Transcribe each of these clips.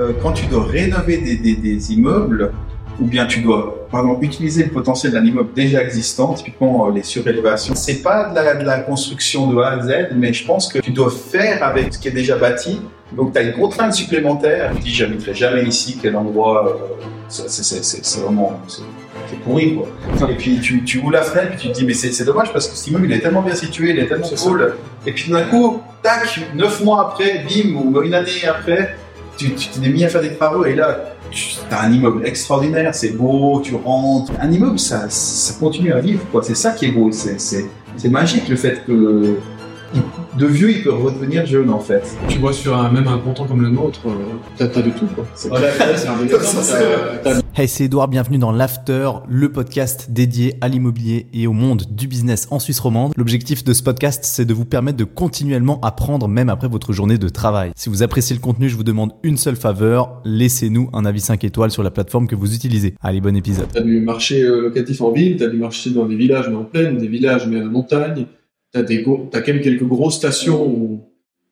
Euh, quand tu dois rénover des, des, des, immeubles, ou bien tu dois, par exemple, utiliser le potentiel d'un immeuble déjà existant, typiquement euh, les surélévations, c'est pas de la, de la, construction de A à Z, mais je pense que tu dois faire avec ce qui est déjà bâti. Donc tu as une contrainte supplémentaire. Tu dis, j'habiterai jamais ici, quel endroit, euh, c'est vraiment c'est pourri quoi. Et puis tu, tu ouvres la fenêtre et tu te dis mais c'est dommage parce que cet immeuble il est tellement bien situé, il est tellement cool. Et puis d'un coup, tac, neuf mois après, bim, ou une année après, tu t'es mis à faire des travaux et là, tu as un immeuble extraordinaire, c'est beau, tu rentres. Un immeuble, ça, ça continue à vivre, quoi. C'est ça qui est beau. C'est magique le fait que de vieux, ils peuvent redevenir jeunes en fait. Tu vois, sur un, même un canton comme le nôtre, euh, t'as as de tout quoi. Hey, c'est Edouard, bienvenue dans l'After, le podcast dédié à l'immobilier et au monde du business en Suisse romande. L'objectif de ce podcast, c'est de vous permettre de continuellement apprendre même après votre journée de travail. Si vous appréciez le contenu, je vous demande une seule faveur, laissez-nous un avis 5 étoiles sur la plateforme que vous utilisez. Allez, bon épisode. T'as du marché euh, locatif en ville, t'as du marché dans des villages mais en plaine, des villages mais à la montagne, t'as des t'as quand même quelques grosses stations où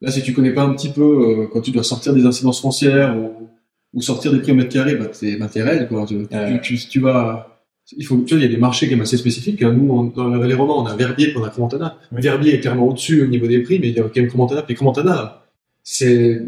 là si tu connais pas un petit peu euh, quand tu dois sortir des incidences foncières ou, ou sortir des prix au mètre carré bah c'est bah, quoi. Tu, tu, tu, vas il faut tu vois il y a des marchés quand même assez spécifiques hein. nous on, dans les romans on a Verbier puis on a Cromantana Verbier est clairement au-dessus au niveau des prix mais il y a quand même Cromantana puis Cromantana c'est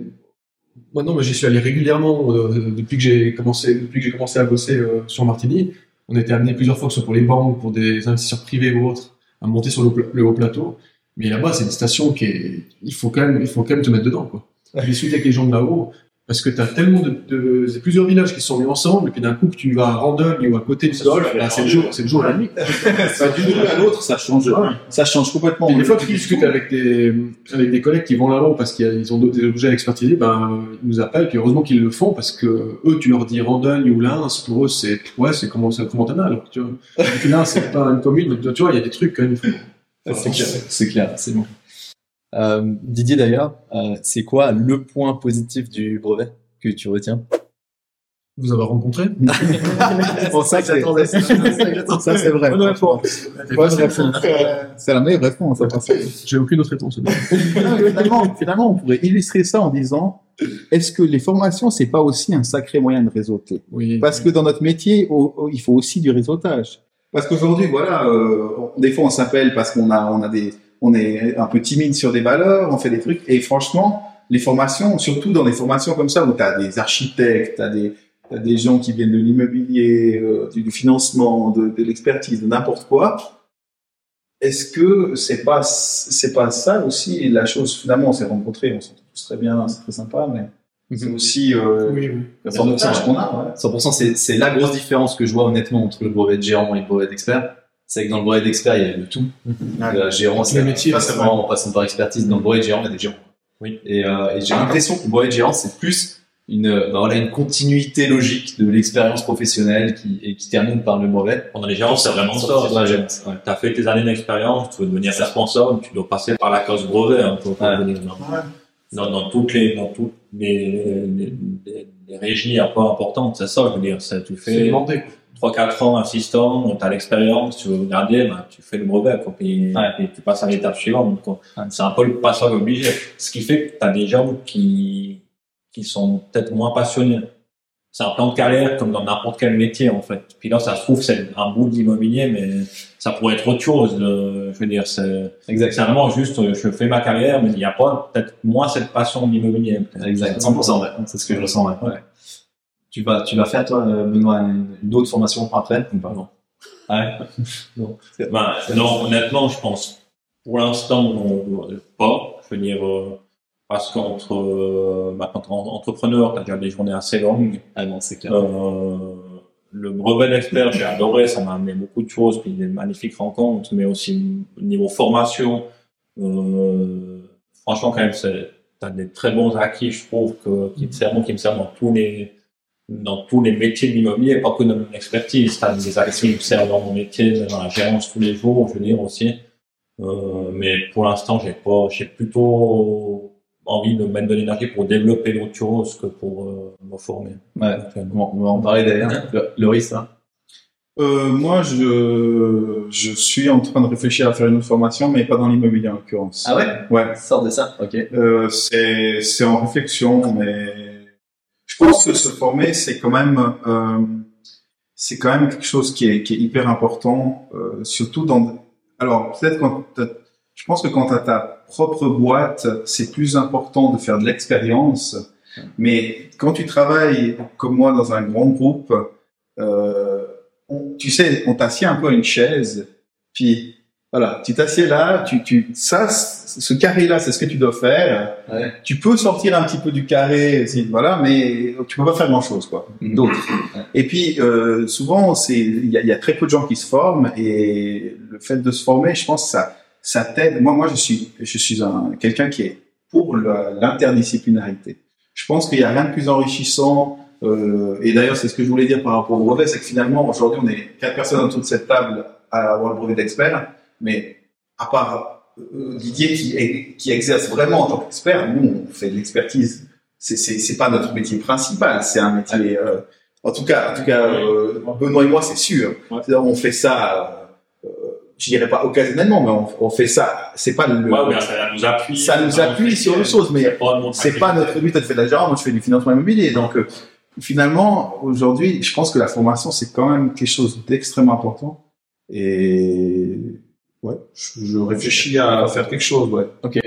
moi non mais j'y suis allé régulièrement euh, depuis que j'ai commencé depuis que j'ai commencé à bosser euh, sur Martigny. On était amené plusieurs fois que ce soit pour les banques pour des investisseurs privés ou autres à monter sur le, haut plateau. Mais là-bas, c'est une station qui est, il faut quand même, il faut quand même te mettre dedans, quoi. Je suis avec les gens de là-haut, parce que tu as tellement de, de plusieurs villages qui sont mis ensemble, et puis d'un coup, tu vas à Randol ou à côté de Sol, c'est le jour, c'est le jour et la nuit. D'une rue à l'autre, ça change, ça change complètement. Et des fois, tu discutes avec des, avec des collègues qui vont là-haut parce qu'ils ont des objets à expertiser, ben, ils nous appellent, puis heureusement qu'ils le font parce que eux, tu leur dis Randol ou Lens, pour eux, c'est, ouais, c'est comment, c'est comment alors, tu vois. Et là, c'est pas une commune, donc, tu vois, il y a des trucs quand même. C'est clair, c'est bon. Euh, Didier d'ailleurs, euh, c'est quoi le point positif du brevet que tu retiens? Vous avoir rencontré? Pour ça que j'attendais ça. ça c'est vrai. Bonne réponse. C'est la meilleure réponse. J'ai aucune autre réponse. finalement, finalement, on pourrait illustrer ça en disant est-ce que les formations, c'est pas aussi un sacré moyen de réseauter? Oui. Parce que dans notre métier, il faut aussi du réseautage. Parce qu'aujourd'hui, voilà, euh, des fois on s'appelle parce qu'on a, on a des, on est un peu timide sur des valeurs, on fait des trucs. Et franchement, les formations, surtout dans des formations comme ça où tu as des architectes, tu as des, des gens qui viennent de l'immobilier, euh, du, financement, de, de l'expertise, de n'importe quoi. Est-ce que c'est pas c'est pas ça aussi la chose finalement on s'est rencontrés, on s'entend tous très bien, c'est très sympa, mais c'est mhm. aussi euh, oui, oui. la qu'on a. 100%, c'est la grosse différence que je vois honnêtement entre le brevet de gérant et le brevet d'expert c'est que dans le brevet d'expert, il y a de tout. La gérant, c'est métier, en passant par expertise. Dans le brevet de gérant, il y a des gérants. Oui. Et, euh, et j'ai l'impression que le brevet de gérant, c'est plus une, bah voilà, une continuité logique de l'expérience professionnelle qui, et qui termine par le brevet. Pendant les gérants, c'est vraiment ça. Tu ouais. as fait tes années d'expérience, tu veux devenir responsable, tu dois passer par la case brevet hein, pour ouais. devenir dans, dans, toutes les dans toutes les, les, les, les régies un peu importantes, c'est ça, je veux dire, ça tu fais. 3-4 ans assistant, tu as l'expérience, tu veux garder, ben, tu fais le brevet, quoi, puis, tu passes à l'étape suivante. C'est un peu le passage obligé. Ce qui fait que tu as des gens qui, qui sont peut-être moins passionnés. C'est un plan de carrière comme dans n'importe quel métier, en fait. Puis là, ça se trouve, c'est un bout de l'immobilier, mais ça pourrait être autre chose. Je veux dire, c'est vraiment juste, je fais ma carrière, mais il n'y a pas peut-être moins cette passion de l'immobilier. Exact, 100%, C'est ce que je ressens, ouais. Tu vas, tu vas faire, toi, Benoît, une, autre formation après ou pas? Non. Ouais? non. Ben, non, honnêtement, je pense, pour l'instant, pas. Je veux dire, euh, parce qu'entre euh, bah, quand entrepreneur, t'as déjà des journées assez longues. Ah non, c'est clair. Euh, le brevet d'expert, j'ai adoré, ça m'a amené beaucoup de choses, puis des magnifiques rencontres, mais aussi au niveau formation. Euh, franchement, quand même, c'est, t'as des très bons acquis, je trouve, que, qui te servent, qui me servent dans tous les, dans tous les métiers de l'immobilier, pas que dans mon expertise. T'as des me servent dans mon métier, dans la gérance tous les jours, je veux dire aussi. Euh, mais pour l'instant, j'ai pas, j'ai plutôt envie de mettre de l'énergie pour développer d'autres choses que pour euh, me former. Ouais, bon, on va en parler d'ailleurs. Loris, ça euh, moi, je, je suis en train de réfléchir à faire une autre formation, mais pas dans l'immobilier en l'occurrence. Ah ouais? Ouais. Sort de ça, ok. Euh, c'est, c'est en réflexion, mais pense que se former, c'est quand même, euh, c'est quand même quelque chose qui est, hyper important, euh, surtout dans. Alors peut-être quand je pense que quand tu as ta propre boîte, c'est plus important de faire de l'expérience. Mais quand tu travailles comme moi dans un grand groupe, euh, on- tu sais, on t'assied un peu à une chaise, puis voilà, tu t'assieds là, tu, tu, ça, ce carré-là, c'est ce que tu dois faire. Ouais. Tu peux sortir un petit peu du carré, voilà, mais tu peux pas faire grand-chose, quoi. Mhm. D'autres. Et puis, euh, souvent, c'est, il y a, y a très peu de gens qui se forment, et le fait de se former, je pense, ça, ça t'aide. Moi, moi, je suis, je suis un quelqu'un qui est pour l'interdisciplinarité. Je pense qu'il y a rien de plus enrichissant. Euh, et d'ailleurs, c'est ce que je voulais dire par rapport au brevet, c'est que finalement, aujourd'hui, on est quatre personnes autour de cette table à avoir le brevet d'expert, mais à part euh, Didier qui, est- qui exerce vraiment en tant qu'expert, nous, on fait de l'expertise. C'est, c'est, c'est pas notre métier principal, c'est un métier. euh, en tout cas, en tout cas, euh, Benoît et moi, c'est sûr. On fait ça. Euh, je dirais pas occasionnellement, mais on, on fait ça. C'est pas le. Ouais, ça nous appuie. Ça nous appuie sur autre chose, mais C'est pas notre but. Tu fais de la gérance, moi, je fais du financement immobilier. Donc, euh, finalement, aujourd'hui, je pense que la formation, c'est quand même quelque chose d'extrêmement important. Et ouais, je, je réfléchis à faire quelque chose. Ouais. Ok,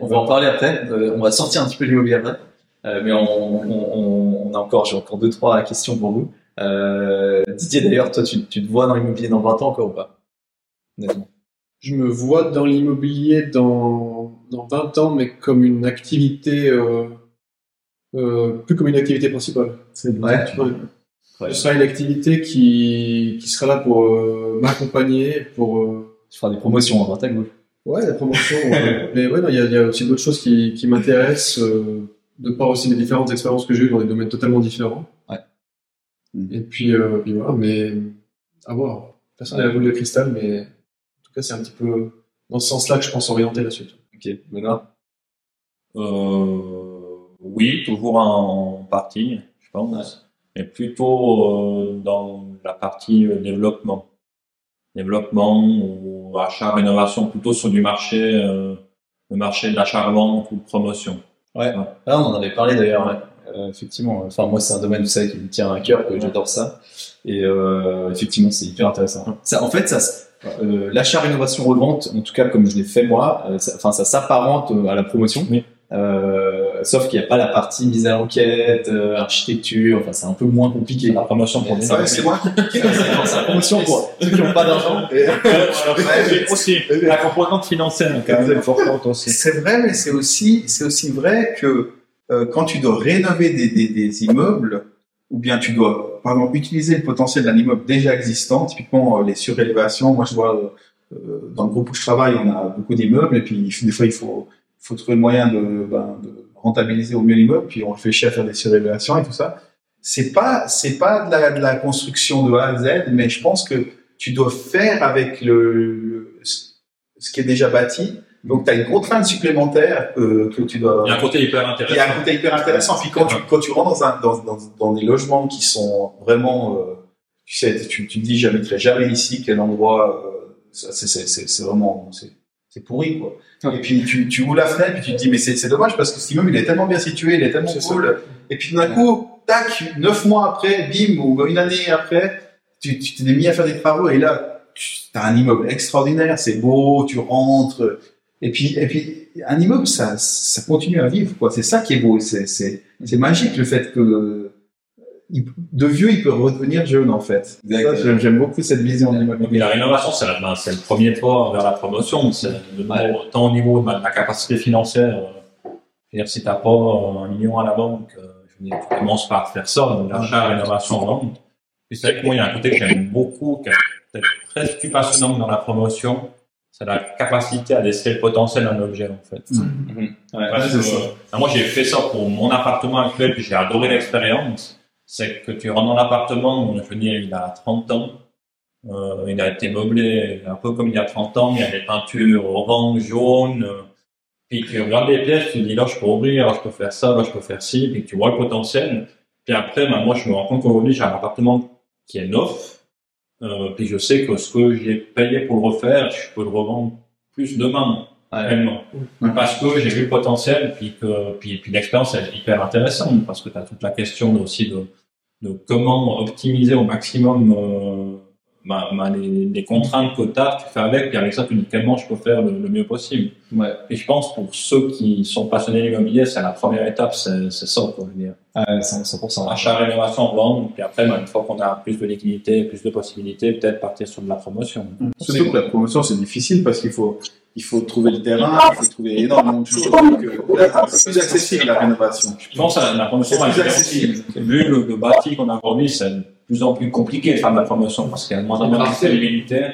on va en parler après. Euh, on va sortir un petit peu de l'immobilier après. Euh, mais on, on, on- a encore, j'ai encore deux, trois questions pour vous. Euh, Didier, d'ailleurs, toi, tu, tu te vois dans l'immobilier dans 20 ans encore ou pas? Honnêtement. Je me vois dans l'immobilier dans, dans 20 ans, mais comme une activité, euh, euh, plus comme une activité principale. C'est Ouais. Ouais. Ce sera une activité qui, qui sera là pour euh, m'accompagner, pour euh, Tu feras des promotions à droite à gauche. ouais la promotion. ouais. Mais ouais, non, il y a, il y a aussi d'autres choses qui, qui m'intéressent, euh, de par aussi les différentes expériences que j'ai eues dans des domaines totalement différents. Ouais. Et puis, euh, puis voilà, mais à voir. Personne n'a la boule de cristal, mais en tout cas, c'est un petit peu dans ce sens-là que je pense orienter la suite. Ok, Benoît? Euh, oui, toujours en partie, je pense, mais plutôt euh, dans la partie euh, développement. Développement ou achat, rénovation, plutôt sur du marché, euh, le marché de l'achat-revente ou de promotion. Ouais. Ah, on en avait parlé d'ailleurs, ouais. Euh, effectivement. Enfin, moi, c'est un domaine, vous savez, qui me tient à cœur, que j'adore ça. Et euh, effectivement, c'est hyper intéressant. Ça, en fait, ça, euh, l'achat, rénovation, revente, en tout cas, comme je l'ai fait moi, euh, ça, enfin, ça s'apparente euh, à la promotion. Oui. Euh, sauf qu'il n'y a pas la partie mise à l'enquête, euh, architecture. Enfin, c'est un peu moins compliqué. La promotion pour Ça, Ouais, c'est moi. C'est c'est la promotion pour ceux qui n'ont pas d'argent. aussi, la composante financière. C'est vrai, mais c'est aussi, c'est aussi vrai que euh, quand tu dois rénover des, des, des immeubles, ou bien tu dois, par exemple, utiliser le potentiel d'un immeuble déjà existant, typiquement euh, les surélévations. Moi, je vois euh, dans le groupe où je travaille, on a beaucoup d'immeubles, et puis des fois, il faut, faut trouver le moyen de, ben, de rentabiliser au mieux l'immeuble, puis on réfléchit à faire des surélévations et tout ça. C'est pas, c'est pas de la, de la construction de A à Z, mais je pense que tu dois faire avec le, le- ce qui est déjà bâti. Donc, tu as une contrainte supplémentaire euh, que tu dois. Il y a un côté hyper Il y a un intéressant. côté hyper intéressant. Puis quand tu, quand tu rentres dans, un, dans, dans, dans des logements qui sont vraiment, euh, tu sais, tu, tu te dis, j'habiterai jamais ici, quel endroit, euh, ça, c'est, c'est, c'est, c'est vraiment, c'est, pourri, quoi. Et puis tu, tu ouvres la fenêtre, puis tu te dis, mais c'est, c'est dommage parce que cet immeuble, il est tellement bien situé, il est tellement C'est ça. cool. Et puis d'un coup, tac, neuf mois après, bim, ou une année après, tu, tu t'es mis à faire des travaux et là, tu as un immeuble extraordinaire, c'est beau, tu rentres. Et puis, et puis, un immeuble, ça, ça continue à vivre, quoi. C'est ça qui est beau. C'est, c'est, c'est magique le fait que de vieux, il peut redevenir jeune, en fait. J'aime, beaucoup cette vision de Mais l'immobilier. la rénovation, c'est, la- ben, c'est le premier pas vers la promotion. C'est le- Ouais. tant au niveau de la capacité financière. euh, Je veux dire, si t'as pas euh, un million à la banque, euh, je veux dire, tu commences par faire ça, donc l'achat, rénovation, vente. Puis c'est vrai que moi, il y a un côté que j'aime beaucoup, qui est peut-être presque plus passionnant que dans la promotion. C'est la capacité à déceler le potentiel d'un objet, en fait. Ouais. Parce que, euh, moi, j'ai fait ça pour mon appartement actuel, puis j'ai adoré l'expérience. C'est que tu rentres dans l'appartement, je veux dire, il a 30 ans, euh, il a été meublé un peu comme il y a 30 ans, il y a des peintures orange, jaune, euh, puis tu regardes les pièces, tu dis là, je peux ouvrir, là, je peux faire ça, là, je peux faire ci, puis tu vois le potentiel. Puis après, ben, moi, je me rends compte qu'aujourd'hui, j'ai un appartement qui est neuf, euh, puis je sais que ce que j'ai payé pour le refaire, je peux le revendre plus demain. réellement. Parce que j'ai vu le potentiel, puis que puis, puis l'expérience est hyper intéressante, parce que tu as toute la question aussi de, de comment optimiser au maximum euh, bah, bah, les, les, contraintes que tu as, tu fais avec, puis avec ça, tu dis comment je peux faire le, mieux possible. Ouais. Et je pense pour ceux qui sont passionnés d'immobilier, c'est la première étape, c'est ça, quoi, je veux dire. Ah, 100%. Achat, rénovation, vente, puis après, bah, une fois qu'on a plus de liquidité, plus de possibilités, peut-être partir sur de la promotion. Mmh. Surtout que la promotion, c'est difficile parce qu'il faut, il faut trouver le terrain, il faut trouver énormément de choses. C'est plus accessible la rénovation. Je pense à la promotion, c'est plus accessible. Vu le, le bâti qu'on a aujourd'hui, c'est plus en plus compliqué de faire de la promotion parce qu'il y a moins de disponibilité.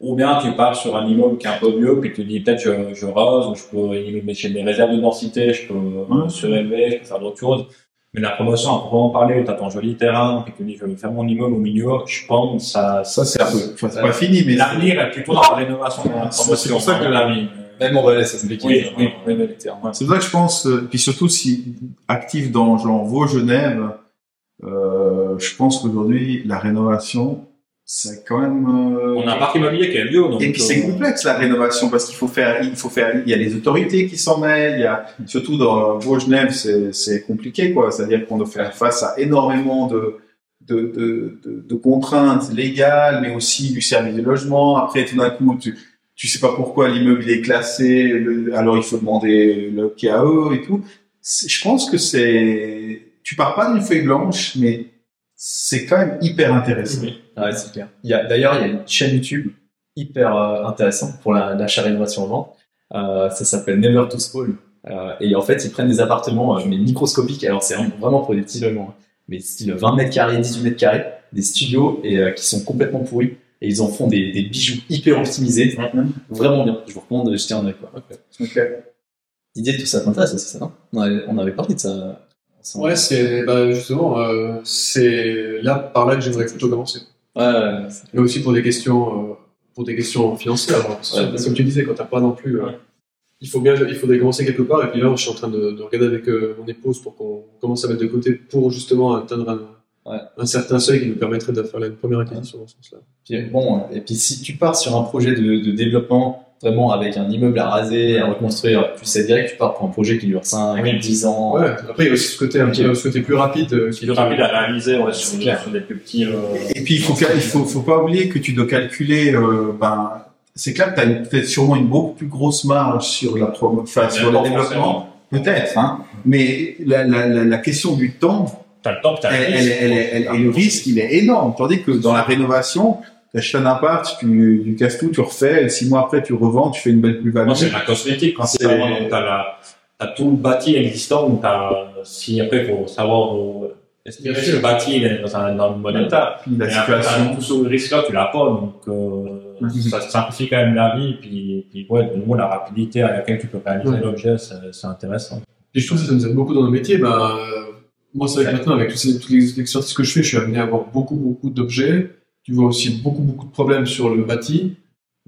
Ou bien tu pars sur un immeuble qui est un peu mieux, puis tu dis peut-être je, je rose, ou je peux mettre des réserves de densité, je peux mmh. surélever, je peux faire d'autres choses. Mais la promotion, à proprement parler, tu as ton joli terrain, puis tu dis je vais faire mon immeuble au milieu, je pense ça. Ça c'est un peu, c'est pas fini, mais l'avenir est plutôt dans la rénovation. C'est pour ça que l'avenir. Même en Valais, ça se oui, oui, oui, oui, C'est vrai que je pense, euh, puis surtout si actif dans genre Vaud, Genève, euh, je pense qu'aujourd'hui, la rénovation, c'est quand même. Euh... On a un parc immobilier qui est lieu. Donc et puis c'est euh, complexe la rénovation parce qu'il faut faire, il faut faire, il y a les autorités qui s'en mêlent, il y a surtout dans Vaud-Genève, c'est c'est compliqué quoi. C'est-à-dire qu'on doit faire face à énormément de de, de, de, de contraintes légales, mais aussi du service de logement. Après, tout d'un coup, tu tu sais pas pourquoi l'immeuble est classé, alors il faut demander le KAE et tout. Je pense que c'est tu pars pas d'une feuille blanche, mais c'est quand même hyper intéressant. Oui. Ah ouais, c'est clair. Il y a, d'ailleurs, il y a une chaîne YouTube hyper euh, intéressante pour l'achat rénovation en vente. Euh, ça s'appelle Never to Spoil. Euh, et en fait, ils prennent des appartements, euh, mais microscopiques. Alors, c'est vraiment pour des petits logements. Hein. Mais style 20 mètres carrés, 18 mètres carrés, des studios et euh, qui sont complètement pourris. Et ils en font des, des bijoux hyper optimisés. Vraiment bien. Je vous recommande de jeter un œil, quoi. Okay. L'idée de tout ça t'intéresse aussi, ça, non? On avait, on avait parlé de ça Ouais, c'est bah, justement euh, c'est là par là que j'aimerais plutôt commencer. Ouais, ouais, Mais aussi pour des questions euh, pour des questions financières. Ouais, comme tu disais, quand t'as pas non plus, euh, il faut bien il faudrait commencer quelque part. Et puis là, je suis en train de, de regarder avec mon épouse pour qu'on commence à mettre de côté pour justement atteindre un, un certain seuil qui nous permettrait de faire une première acquisition dans ce sens-là. Bon, et puis si tu pars sur un projet de, de développement vraiment avec un immeuble à raser, à reconstruire, tu sais direct que tu pars pour un projet qui dure 5, oui. 10 ans. Ouais, après il y a aussi ce côté, un petit, ce côté plus rapide. Euh, qui plus rapide à réaliser, ouais, sur, sur, des plus petits... Euh... Et puis il faut, il faut, faut pas oublier que tu dois calculer, euh, ben, c'est clair que tu as peut-être sûrement une beaucoup plus grosse marge sur la promo, enfin, sur le développement. Peut-être, hein. Mais la, la, la, la question du temps, T'as le temps, elle, elle, elle, et le risque, il est énorme. Tandis que dans la rénovation, tu achètes un appart, tu, tu casses tout, tu refais, et six mois après, tu revends, tu fais une belle plus-value. Non, c'est la cosmétique, principalement. Donc, t'as la, t'as tout le bâti existant, donc t'as, si après, faut savoir, euh, est-ce que le bâti, il est dans un, dans un bon état? Puis la Et situation. après, tout ce risque-là, tu l'as pas, donc, euh, ça simplifie quand même la vie, puis, puis, ouais, de nouveau, la rapidité à laquelle tu peux réaliser l'objet, c'est, c'est intéressant. Et je trouve que ça nous aide beaucoup dans nos métiers, bah, moi, c'est vrai que maintenant, avec toutes, ces, toutes les expertises que je fais, je suis amené à avoir beaucoup, beaucoup d'objets. Tu vois aussi beaucoup, beaucoup de problèmes sur le bâti.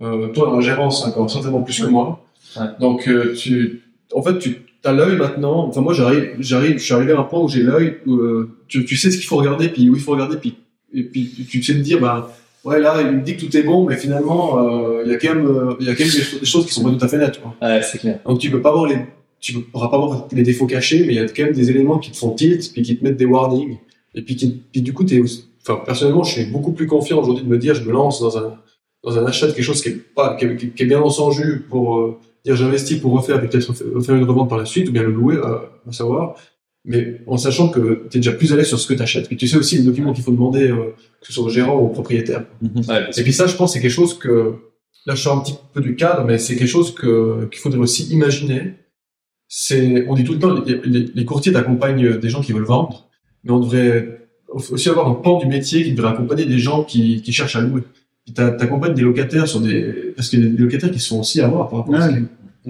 Euh, toi, dans la gérance, encore certainement plus que moi. Ouais. Donc, euh, tu, en fait, tu as l'œil maintenant. Enfin, moi, j'arrive, j'arrive, je suis arrivé à un point où j'ai l'œil, où, euh, tu, tu sais ce qu'il faut regarder, puis où il faut regarder, puis, et puis tu, sais te dire, bah, ouais, là, il me dit que tout est bon, mais finalement, euh, il y a quand même, euh, il y a quand même des, choses qui sont pas tout à fait nettes, quoi. Ouais, c'est clair. Donc, tu peux pas voir les, tu pourras pas voir les défauts cachés, mais il y a quand même des éléments qui te font tilt, puis qui te mettent des warnings, et puis, qui, puis du coup, t'es, enfin, personnellement, je suis beaucoup plus confiant aujourd'hui de me dire, je me lance dans un, dans un achat de quelque chose qui est pas, qui est, qui est bien dans son jus pour euh, dire j'investis pour refaire, puis peut-être refaire une revente par la suite, ou bien le louer, euh, à savoir. Mais en sachant que tu es déjà plus à l'aise sur ce que tu achètes, puis tu sais aussi les documents qu'il faut demander, euh, que ce soit au gérant ou au propriétaire. Ouais, Et puis ça, je pense, c'est quelque chose que, là, je sors un petit peu du cadre, mais c'est quelque chose que, qu'il faudrait aussi imaginer c'est, on dit tout le temps, les, les, les courtiers t'accompagnent des gens qui veulent vendre, mais on devrait aussi avoir un pan du métier qui devrait accompagner des gens qui, qui cherchent à louer. Puis t'accompagnes des locataires sur des, parce qu'il y a des locataires qui sont aussi à voir par rapport à ce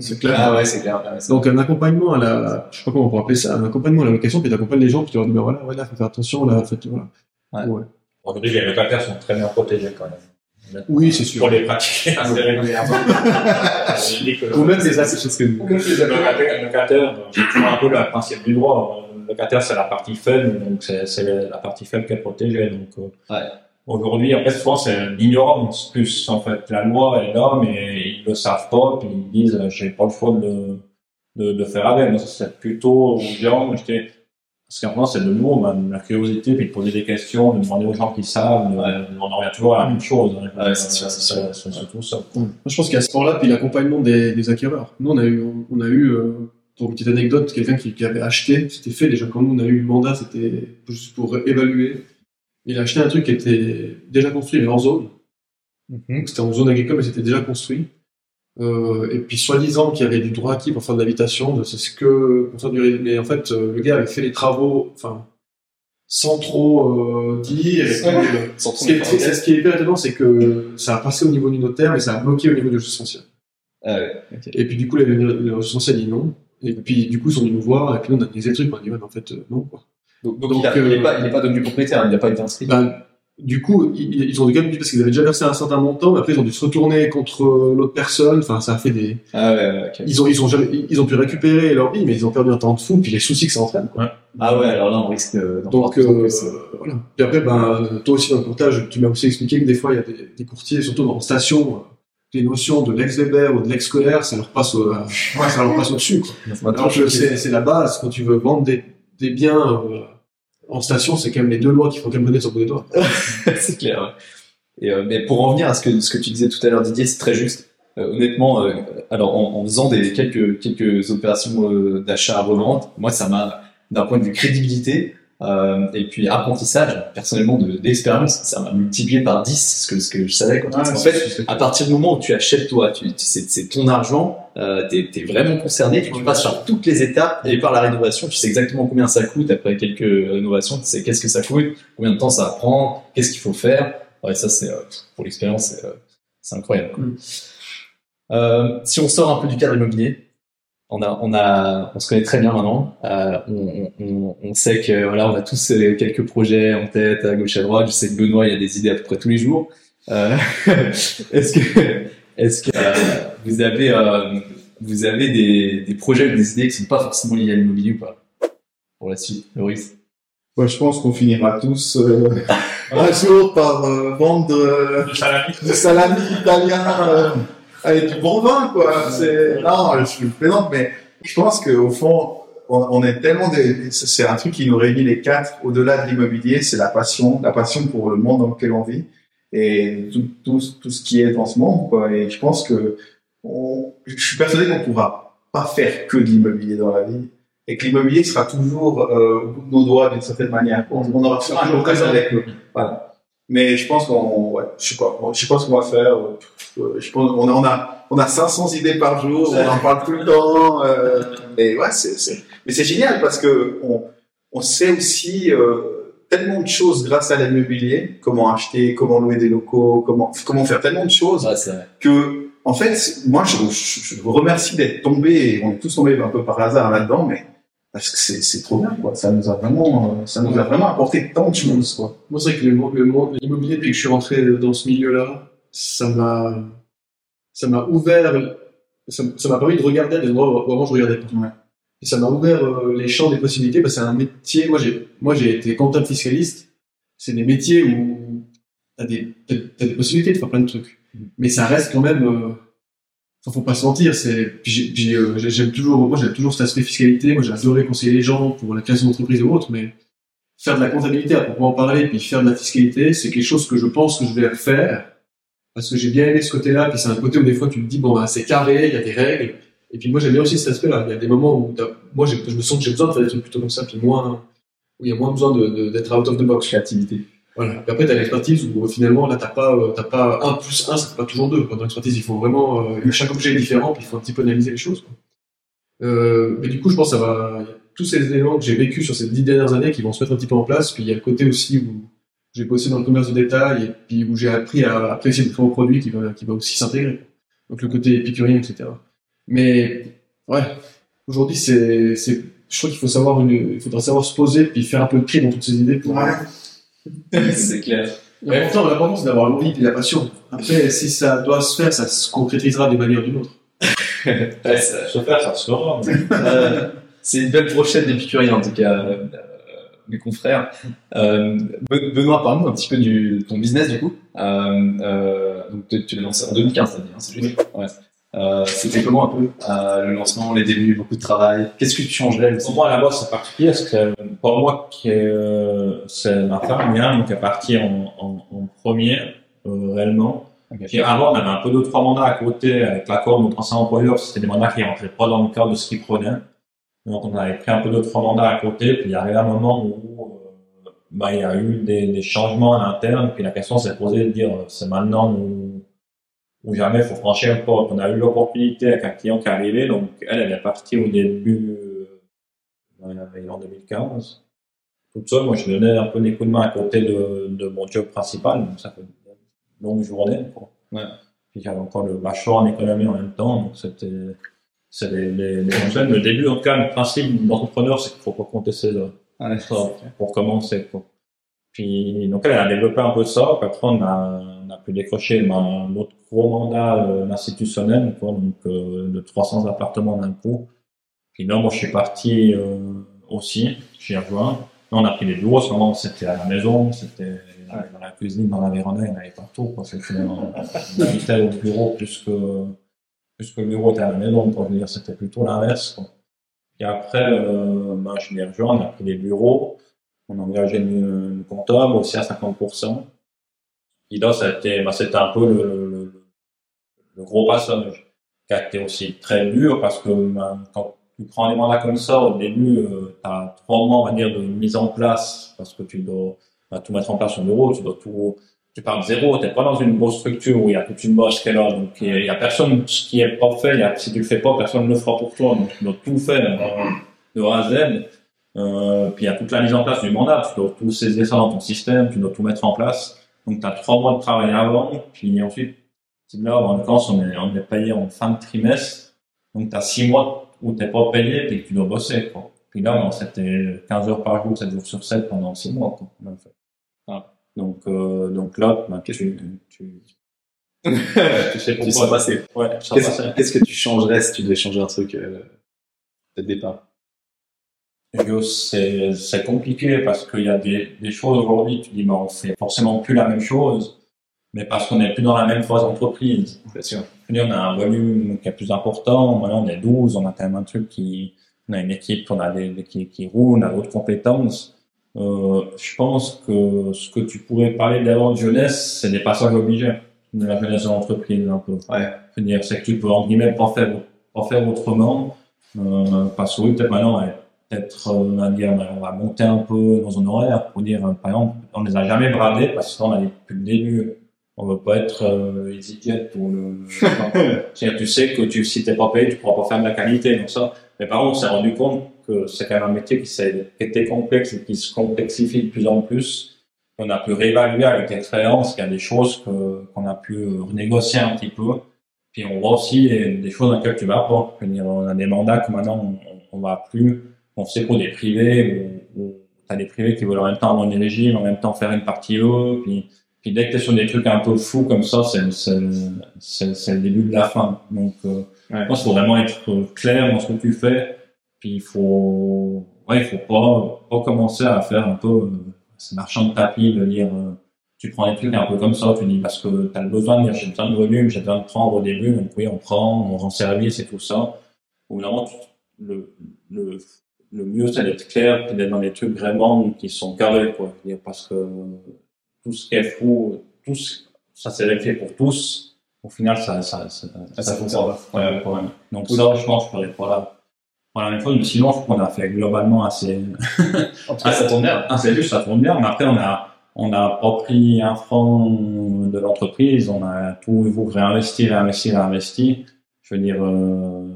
C'est clair. Ah ouais, c'est clair. Ouais, c'est- Donc un accompagnement à la, je sais pas comment on pourrait appeler ça, un accompagnement à la location, puis t'accompagnes les gens, puis tu leur dis, ben voilà, ouais, là, faut faire attention, là, faites, voilà. Ouais. Ouais. Aujourd'hui, les locataires sont très bien protégés quand même. Oui, c'est sûr. Pour les pratiquer assez régulièrement. Ou même des assez choses que nous. le locataire, le locataire, c'est toujours un peu le principe du droit. Le locataire, c'est la partie faible, donc c'est la partie faible qui est protégée. Donc, euh, Ouais. aujourd'hui, en fait, souvent, c'est l'ignorance plus, en fait. La loi est là, mais ils le savent pas, puis ils disent, euh, j'ai pas le choix de, de, de faire avec. Mais c'est plutôt aux gens, j'étais, parce qu'en c'est de nouveau, même, la curiosité, puis de poser des questions, de demander aux gens qui savent, de- on en revient toujours à la même chose. hein. Ouais, c'est surtout ça. Moi, je pense qu'il y a ce temps-là, puis l'accompagnement des, des acquéreurs. Nous, on a eu, on a eu, euh, pour une petite anecdote, quelqu'un qui, qui avait acheté, c'était fait déjà quand nous, on a eu le mandat, c'était juste pour évaluer. Il a acheté un truc qui était déjà construit, mais en zone. Donc, C'était en zone agricole, mais c'était déjà construit. Euh, et puis, soi-disant qu'il y avait du droit acquis pour faire de l'habitation, c'est ce que, pour faire du, mais en fait, euh, le gars avait fait les travaux, enfin, sans trop euh, dire. Et puis, euh, Sans ce qui est, ce qui est hyper étonnant, c'est que ça a passé au niveau du notaire, mais ça a bloqué au niveau du foncière. Ah ouais. Et puis du coup, le, a dit non. Et puis du coup, ils sont venus nous voir, et puis nous, on a analysé le truc, on a dit, ouais, mais en fait, euh, non, quoi. Donc, donc, Donc, il, a- euh, pas, pas devenu propriétaire, il n'a pas été inscrit. Ben, du coup, ils, ils ont quand même parce qu'ils avaient déjà versé un certain montant, mais après, ils ont dû se retourner contre euh, l'autre personne, enfin, ça a fait des... Ah ouais, ouais, ok. Ils ont, ils ont jamais, ils ont pu récupérer leur vie, mais ils ont perdu un temps de fou, puis les soucis que ça entraîne, quoi. Ah ouais, alors là, on risque Donc, euh, plus. voilà. Puis après, ben, toi aussi dans le courtage, tu m'as aussi expliqué que des fois, il y a des, des courtiers, surtout en station, les notions de l'ex-Weber ou de l'ex-scolaire, ça leur passe au, euh, ça leur passe au-dessus, Alors que c'est, c'est la base, quand tu veux vendre des, des biens, euh, en station, c'est quand même les deux lois qu'il faut quand même donner sur le bout des doigts. c'est clair. ouais. Et, euh, mais pour en revenir à ce que, ce que tu disais tout à l'heure, Didier, c'est très juste. Euh, honnêtement, euh, alors en, en faisant des quelques quelques opérations euh, d'achat à revente, moi ça m'a d'un point de vue crédibilité euh, et puis apprentissage personnellement de d'expérience, ça m'a multiplié par 10 ce que ce que je savais. Quoi. Parce qu'en fait, à partir du moment où tu achètes toi, tu, tu- c'est, c'est ton argent, euh, t'es, t'es vraiment concerné, tu, tu passes par toutes les étapes et par la rénovation, tu sais exactement combien ça coûte après quelques rénovations, tu sais qu'est-ce que ça coûte, combien de temps ça va prendre, qu'est-ce qu'il faut faire. Ouais, ça c'est euh, pour l'expérience, c'est, euh, incroyable. quoi. Mm. Euh, si on sort un peu du cadre immobilier, on a, on a, on se connaît très bien maintenant. Euh, on, on, on sait que voilà, on a tous quelques projets en tête à gauche à droite. Je sais que Benoît, il y a des idées à peu près tous les jours. Euh, est-ce que, est-ce que euh, vous avez, euh, vous avez des, des projets ou des idées qui sont pas forcément liées à l'immobilier ou pas pour la suite, Loris Ouais, je pense qu'on finira tous euh, un jour par euh, vendre euh, Le salami. du salami italien euh, avec du bon vin, quoi. C'est non, je plaisante, mais je pense qu'au fond, on, est tellement des, c'est un truc qui nous réunit les quatre au-delà de l'immobilier, c'est la passion, la passion pour le monde dans lequel on vit et tout, tout, tout ce qui est dans ce monde, quoi. Et je pense que on, je suis persuadé qu'on pourra pas faire que de l'immobilier dans la vie et que l'immobilier sera toujours euh, au bout de nos doigts d'une certaine manière. On, on aura toujours un avec. Voilà. Mais je pense qu'on, ouais, je sais pas, je sais pas ce qu'on va faire. Euh, Je pense on a, on a, on a 500 idées par jour, on en parle tout le temps. Euh, et ouais, c'est, c'est, mais c'est génial parce que on, on sait aussi euh, tellement de choses grâce à l'immobilier, comment acheter, comment louer des locaux, comment, comment faire tellement de choses Ouais, que, en fait, moi, je, je, je vous remercie d'être tombé, on est tous tombés un peu par hasard là-dedans, mais parce que c'est, c'est trop bien, quoi. Ça nous a vraiment, euh, ça nous a vraiment apporté tant de choses, quoi. Moi, c'est vrai que le, mo- le monde, l'immobilier, depuis que je suis rentré dans ce milieu-là, ça m'a, ça m'a ouvert, ça, m'a permis de regarder des endroits où avant je regardais pas. Ouais. Et ça m'a ouvert euh, les champs des possibilités parce que c'est un métier, moi j'ai, moi j'ai été comptable fiscaliste. C'est des métiers où t'as des, t'as, t'as des possibilités de faire plein de trucs. Mais ça reste quand même, euh, faut pas se mentir, c'est, euh, j'ai- j'aime toujours, moi j'aime toujours cet aspect fiscalité, moi j'ai adoré conseiller les gens pour la création d'entreprise ou autre, mais faire de la comptabilité à proprement parler, puis faire de la fiscalité, c'est quelque chose que je pense que je vais faire, parce que j'ai bien aimé ce côté-là, puis c'est un côté où des fois tu te dis, bon, bah, c'est carré, il y a des règles, et puis moi j'aime bien aussi cet aspect-là. Il y a des moments où moi je me sens que j'ai besoin de faire des trucs plutôt comme ça, puis moins, où il y a moins besoin d'être out of the box. Créativité. Voilà. Puis après, t'as l'expertise où euh, finalement, là, t'as pas, euh, t'as pas 1 plus 1, ça fait pas toujours 2. Dans l'expertise, il faut vraiment, euh, chaque objet est différent, puis il faut un petit peu analyser les choses. Quoi. Euh, mais du coup, je pense que ça va, tous ces éléments que j'ai vécu sur ces dix dernières années qui vont se mettre un petit peu en place. Puis il y a le côté aussi où j'ai bossé dans le commerce de détail et puis où j'ai appris à apprécier le très haut produit qui va, qui va aussi s'intégrer. Donc le côté épicurien, etc. Mais, ouais. Aujourd'hui, c'est, c'est, je crois qu'il faut savoir une, il faudra savoir se poser puis faire un peu de tri dans toutes ces idées pour, c'est clair. L'important, l'important, c'est d'avoir l'envie et la passion. Après, si ça doit se faire, ça se concrétisera d'une manière ou d'une autre. Ouais, ça- Se faire, ça se fera. mais- Euh, c'est une belle prochaine d'épicurien en tout cas. Euh, mes confrères. Euh, Benoît, parle-nous un petit peu de ton business du coup. Euh, donc tu, l'as lancé en 2015, hein, c'est juste. Ouais. Euh, C'était comment un peu euh, le lancement, les débuts, beaucoup de travail? Qu'est-ce que tu changerais Pour moi, là-bas, c'est particulier parce que pour moi, euh, c'est ma femme, Myriam, qui est partie en, en, en premier, euh, réellement. Puis avant, on avait un peu deux, trois mandats à côté avec l'accord de notre ancien employeur. C'était des mandats qui rentraient pas dans le cadre de ce qu'ils prenaient. Donc, on avait pris un peu deux, trois mandats à côté. Puis, il y arrivé un moment où, euh, bah, il y a eu des, des changements à l'interne. Puis, la question s'est posée de dire, euh, c'est maintenant ou, ou jamais, il faut franchir le pas. On a eu l'opportunité avec un client qui est arrivé. Donc, elle, elle est partie au début, euh, en 2015 toute seule. Moi, je donnais un peu des coups de main à côté de, de mon job principal. Donc, ça fait une longue journée. Quoi. Ouais. Puis j'avais encore le bachelor en économie en même temps. Donc, c'était, c'est les, les, les fonctions. Le début, en tout cas, le principe d'entrepreneur, c'est qu'il faut pas compter ses heures. Ouais. Ça, pour commencer, quoi. Puis, donc, elle a développé un peu ça. Puis après, on a, a pu décrocher ben, notre gros mandat euh, institutionnel, quoi. Donc, euh, de 300 appartements d'un coup. Puis là, moi, je suis parti euh, aussi. J'y rejoint. Là, on a pris des bureaux. C'était à la maison, c'était dans la cuisine, dans la véranda, il y en avait partout. Quoi. C'était, on, on habitait au bureau plus que, plus que le bureau était à la maison. Pour dire, c'était plutôt l'inverse. Quoi. Et après, euh, ben, je l'ai rejoint, on a pris des bureaux. On a engagé une, une comptable aussi à 50%. Là, ça a été, ben, c'était un peu le, le, le gros passage qui a été aussi très dur parce que ben, quand tu prends des mandats comme ça, au début, euh, tu as trois mois, on va dire, de mise en place parce que tu dois ben, tout mettre en place au bureau, tu dois tout, tu pars de zéro, t'es pas dans une grosse structure où il y a toute une bosse qui est là, donc il y a personne ce qui est pas fait, il y a, si tu le fais pas, personne ne le fera pour toi, donc tu dois tout faire euh, de A à Z. Euh, puis il y a toute la mise en place du mandat, tu dois tout saisir ça dans ton système, tu dois tout mettre en place. Donc tu as trois mois de travail avant, puis ensuite, là, en l'occurrence, on est, on est payé en fin de trimestre, donc tu as six mois où t'es pas payé que tu dois bosser. Quoi. Puis là, bon, c'était 15 heures par jour, 7 jours sur 7 pendant six mois. Quoi, fait. Ah. Donc, euh, donc là, ben, tu, tu, tu sais Tu pourquoi. sais passer. Ouais, Qu'est-ce que tu changerais si tu devais changer un truc euh, dès le départ? C'est c'est compliqué parce qu'il y a des, des choses aujourd'hui, tu dis, ben, on fait forcément plus la même chose, mais parce qu'on n'est plus dans la même phase d'entreprise. Bien sûr. Je veux dire, on a un volume qui est plus important. Maintenant, on est 12, on a quand même un truc qui, on a une équipe, on a des, des- qui, qui roule, on a d'autres compétences. Euh, je pense que ce que tu pourrais parler de jeunesse, c'est des passages obligés de la jeunesse de l'entreprise, un peu. Ouais. Je veux dire, c'est que tu peux, en guillemets, pas faire, pas faire autrement, euh, parce que oui, peut-être maintenant, ouais, peut-être, euh, on va dire, on va monter un peu dans un horaire pour dire, euh, par exemple, on les a jamais bradés parce qu'on a dit depuis le début, on veut pas être euh, EasyJet ou le, c'est-à-dire, tu sais que tu, si t'es pas payé, tu pourras pas faire de la qualité, donc ça. Mais par contre, on s'est rendu compte que c'est quand même un métier qui, s'est- était complexe et qui se complexifie de plus en plus. On a pu réévaluer avec l'expérience qu'il y a des choses que, qu'on a pu renégocier un petit peu. Puis on voit aussi des, des choses dans lesquelles tu vas pas. On a des mandats que maintenant on, on, on va plus. On sait pour des privés où t'as des privés qui veulent en même temps avoir des régimes, en même temps faire une partie eux. Puis, puis dès que t'es sur des trucs un peu fous comme ça, c'est, c'est, c'est, c'est le début de la fin. Donc, euh, Ouais. je pense qu'il faut vraiment être clair dans ce que tu fais. Puis il faut, ouais, il faut pas, pas commencer à faire un peu euh, ce marchand de tapis, de dire, euh, tu prends des trucs un peu comme ça, tu dis parce que tu as le besoin de dire j'ai besoin de volume, j'ai besoin de prendre au début, donc oui, on prend, on rend service et tout ça. Ou vraiment, tu- le, le, le mieux c'est d'être clair, puis d'être dans des trucs vraiment qui sont carrés, quoi. Parce que tout ce qui est fou, tous, ça c'est fait pour tous. Au final, ça, ça, ça, Ah, ça fonctionne pas. Ouais, ouais, ouais. Donc ça, je pense, la, pas la même chose, mais sinon, je qu'on a fait globalement assez, En tout cas, ça tourne bien. c'est juste, ça tourne bien, mais après, on a, on a pas pris un franc de l'entreprise, on a tout réinvesti, réinvesti, réinvesti. Je veux dire, euh,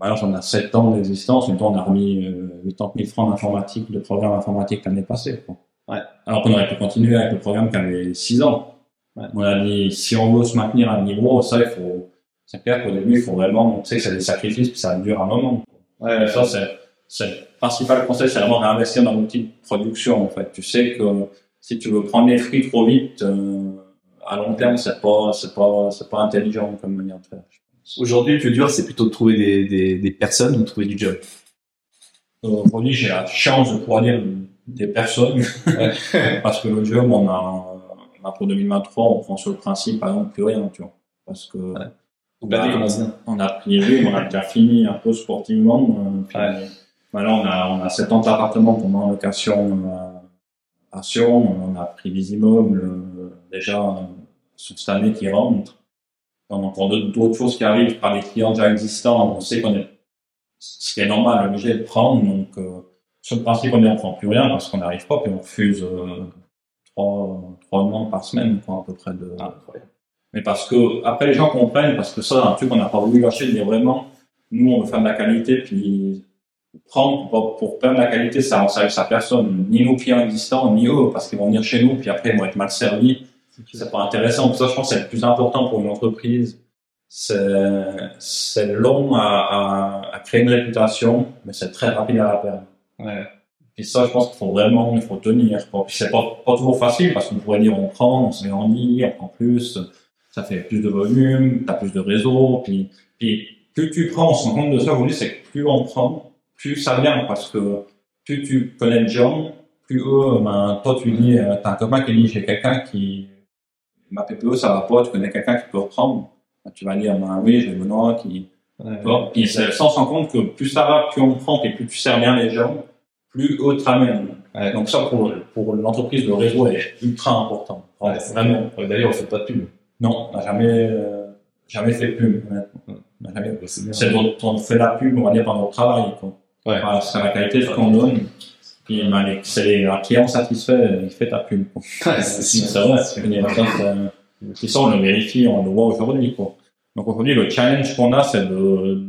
maintenant, on a 7 ans d'existence, mais on a remis euh, 80 000 francs d'informatique, de programme informatique l'année passée. Quoi. Ouais. Alors qu'on aurait pu continuer avec le programme qui avait 6 ans. Ouais. On a dit, si on veut se maintenir à un niveau, ça, il faut, c'est clair qu'au début, il faut vraiment, tu sais que c'est des sacrifices, puis ça dure un moment. Ouais, Et ça, c'est, c'est le principal conseil, c'est vraiment réinvestir dans l'outil de production, en fait. Tu sais que si tu veux prendre les fruits trop vite, euh, à long terme, c'est pas, c'est pas, c'est pas intelligent comme manière de faire. Aujourd'hui, le plus dur, c'est plutôt de trouver des, des, des personnes ou de trouver du job. Euh, Aujourd'hui, j'ai la chance de pouvoir dire des personnes. parce que le job, on a, on a pour 2023, on prend sur le principe, par exemple, plus rien, tu vois. Parce que, Ouais. on, a, bien. on a pris on a déjà fini un peu sportivement. euh, puis Ouais. On a, on a 70 appartements qu'on met en location, euh, à Sion. On a pris des immeubles, euh, déjà, euh, sur cette année qui rentrent. On a d'autres choses qui arrivent par des clients déjà existants. On sait qu'on est, ce qui est normal, obligé de prendre. Donc, euh, sur le principe, on ne prend plus rien parce qu'on n'arrive pas, puis on refuse euh, trois, trois demandes par semaine, quoi, à peu près de. Ah. Mais parce que, après, les gens comprennent, parce que ça, un truc qu'on n'a pas voulu lâcher, mais vraiment, nous, on veut faire de la qualité, puis prendre pour, pour perdre la qualité, ça rend service à personne, ni nos clients existants, ni eux, parce qu'ils vont venir chez nous, puis après, ils vont être mal servis. C'est pas intéressant. Ça, je pense, que c'est le plus important pour une entreprise. C'est, c'est long à, à, à créer une réputation, mais c'est très rapide à la perdre. Ouais. Puis ça, je pense qu'il faut vraiment, il faut tenir. quoi. Puis c'est pas, pas toujours facile parce qu'on pourrait dire on prend, on se met en ligne, on prend plus, ça fait plus de volume, t'as plus de réseau, puis, puis plus tu prends, on se rend compte de ça aujourd'hui, c'est que plus on prend, plus ça vient parce que plus tu connais de gens, plus eux, ben, toi tu dis, euh, t'as un copain qui dit j'ai quelqu'un qui, ma PPE ça va pas, tu connais quelqu'un qui peut reprendre, tu vas dire ben oui, j'ai Benoît qui, Ouais. tu vois, Puis c'est- ça, on se rend compte que plus ça va, plus on prend, et plus tu sers bien les gens, plus eux te ramènent. Ouais. Donc ça, pour, pour l'entreprise, le réseau est ultra important. Ouais, Vraiment. D'ailleurs, on fait pas de pub. Non, on n'a jamais, euh, jamais fait de pub, jamais- C'est on fait la pub, on va dire, par notre travail, quoi. Ouais. Voilà, c'est la qualité de ce qu'on donne. Puis, ben, les- c'est les, un client satisfait, il fait ta pub, quoi. Ouais, c'est sûr. C'est vrai, c'est une ça, c'est- on le vérifie, on le voit aujourd'hui, quoi. Donc aujourd'hui, le challenge qu'on a, c'est de,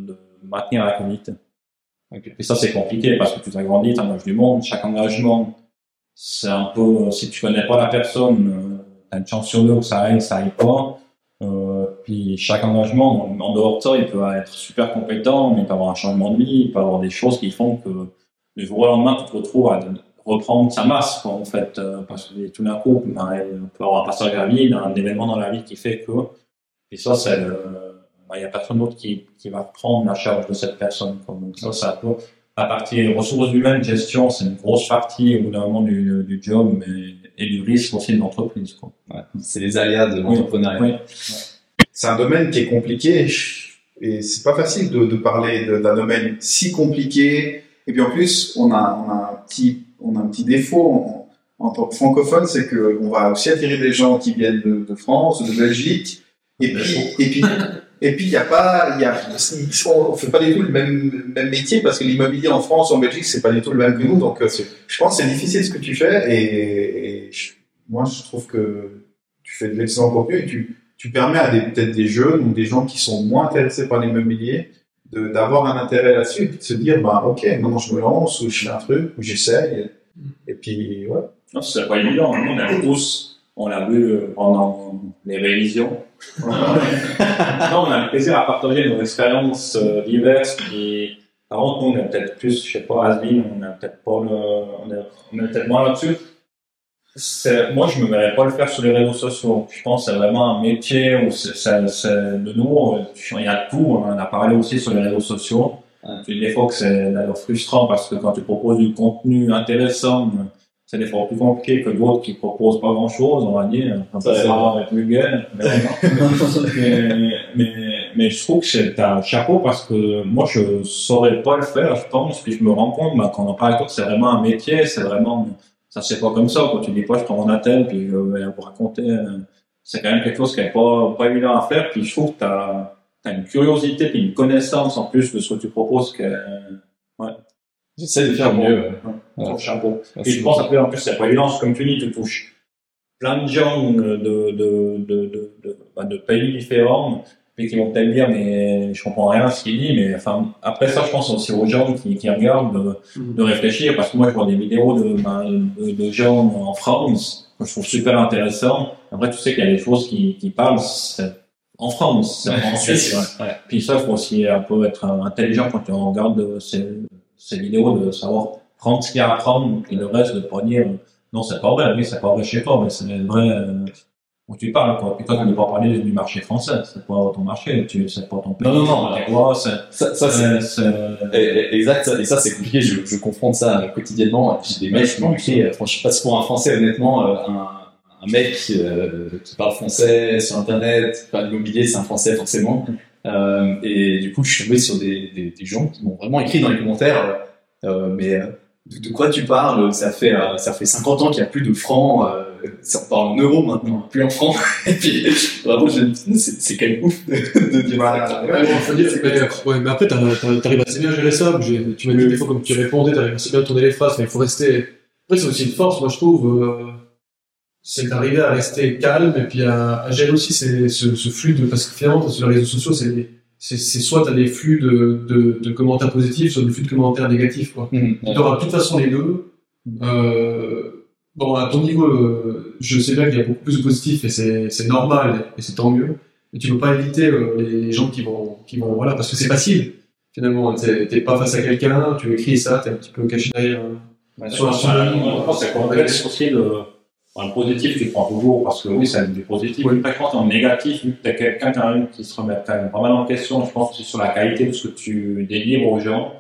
de maintenir la qualité. Ok. Et ça, c'est compliqué parce que tu t'agrandis, tu engages du monde, chaque engagement, c'est un peu, si tu connais pas la personne, euh, t'as une chance sur deux que ça aille, ça aille pas. Euh, puis chaque engagement, en, en dehors de ça, il peut être super compétent, mais il peut avoir un changement de vie, il peut avoir des choses qui font que du jour au lendemain, tu te retrouves à reprendre sa masse, quoi, en fait, euh, parce que tout d'un coup, ben, on peut avoir un passage à vide, un événement dans la vie qui fait que, et ça, c'est, ben, il y a personne d'autre qui, qui va prendre la charge de cette personne, quoi. Donc ça, c'est un peu, la partie ressources humaines, gestion, c'est une grosse partie, au bout d'un moment, du, du job, mais, et du risque aussi de l'entreprise, quoi. Ouais. C'est les aléas de l'entrepreneuriat. Oui. c'est un domaine qui est compliqué et c'est pas facile de, de parler d'un domaine si compliqué. Et puis en plus, on a, on a un petit, on a un petit défaut en, en tant que francophone, c'est que on va aussi attirer des gens qui viennent de, de France, de Belgique. Et puis, et puis, et puis, il y a pas, il y a, on fait pas du tout le même, même métier parce que l'immobilier en France en Belgique, c'est pas du tout le même que nous. Donc, euh, je pense que c'est difficile ce que tu fais et, et je- moi, je trouve que tu fais de l'excellent contenu et tu, tu permets à des, peut-être des jeunes ou des gens qui sont moins intéressés par l'immobilier d'avoir un intérêt là-dessus de se dire, bah, ok, maintenant je me lance ou je fais un truc ou j'essaye. Et puis, ouais. Non, c'est pas évident. Nous, on a tous, on l'a vu euh, pendant les révisions. non, on a le plaisir à partager nos expériences euh, diverses. Puis, par contre, nous, on est peut-être plus, je sais pas, Asbin, on a peut-être pas le, on est, on est peut-être moins là-dessus. Moi, je me verrais pas le faire sur les réseaux sociaux. Je pense que c'est vraiment un métier où c'est, de nous, euh, il y a tout. On en a parlé aussi sur les réseaux sociaux. Puis des fois que c'est d'ailleurs frustrant parce que quand tu proposes du contenu intéressant, c'est des fois plus compliqué que d'autres qui proposent pas grand chose, on va dire. Ouais. rare être vulgaire. Mais, mais, mais, mais je trouve que c'est un chapeau parce que moi, je saurais pas le faire, je pense. Puis je me rends compte, bah, quand on en parle que c'est vraiment un métier, c'est vraiment, ça c'est pas comme ça. Quand tu dis pas, je prends mon attel, puis vais vous raconter, euh, c'est quand même quelque chose qui est pas, pas évident à faire. Puis je trouve que t'as, t'as une curiosité puis une connaissance en plus de ce que tu proposes que, J'essaie de faire mieux. ouais. ton chapeau. Et je pense après, en plus, c'est pas évident, comme tu dis, tu touches plein de gens de, de, de, de, de, de, bah, de pays différents, puis qui vont peut-être dire, mais je comprends rien à ce qu'il dit, mais enfin, après ça, je pense aussi aux gens qui, qui regardent de, de réfléchir, parce que moi, je vois des vidéos de, bah, de, de gens en France, que je trouve super intéressant. Après, tu sais qu'il y a des choses qui, qui parlent, en France, en Suisse. Ouais. Puis ça, il faut aussi un peu être intelligent quand on regarde ces, ces vidéos, de savoir prendre ce qu'il y a à prendre, et le reste de pas dire, non, c'est pas vrai, oui, c'est pas vrai chez toi, mais c'est vrai, euh, tu parles, quoi? Puis toi, tu ne pas parler du marché français. C'est pas ton marché? Tu, c'est pas ton pays? Non, non, non. C'est, Ça, ça c'est eh, eh, exact. ça- Et ça, c'est compliqué. Je, je confronte ça quotidiennement. J'ai des mails qui m'ont écrit. euh, Franchement, je passe pour un Français, honnêtement. euh, Un, un mec euh, qui parle français sur Internet, pas l'immobilier, c'est un Français forcément. Euh, et du coup, je suis tombé sur des, des, des gens qui m'ont vraiment écrit dans les commentaires. euh, mais euh, de, de quoi tu parles? Ça fait euh, ça fait 50 ans qu'il n'y a plus de francs. Euh, ça, on parle en euros maintenant, plus en francs. et puis vraiment, je c'est c'est quand même ouf de, de dire ça. Ouais, dire, mais, ouais, mais après, t'arrives assez bien à gérer ça. Tu m'as dit des fois, comme tu répondais, t'arrives assez bien à tourner les phrases, mais il faut rester. Après, c'est aussi une force, moi, je trouve. euh, c'est d'arriver à rester calme et puis à, à gérer aussi ces- ce, ce flux de. Parce que finalement, sur les réseaux sociaux, c'est. C'est c'est soit t'as des flux de, de, de commentaires positifs, soit des flux de commentaires négatifs, quoi. Mhm. Tu auras de toute façon les deux. Euh, bon, à ton niveau, euh, je sais bien qu'il y a beaucoup plus de positifs et c'est normal et c'est tant mieux. Mais tu peux pas éviter euh, les, les gens qui vont, qui vont, voilà, parce que c'est facile. Finalement, t'es t'es pas face à quelqu'un, tu écris ça, t'es un petit peu caché derrière. euh, sur un c'est complexe aussi le, positif, tu le prends toujours parce que oui, c'est du positif. Oui. Par contre, en négatif, vu que t'as quelqu'un quand même qui se remet quand même pas mal en question, je pense sur la qualité de ce que tu délivres aux gens.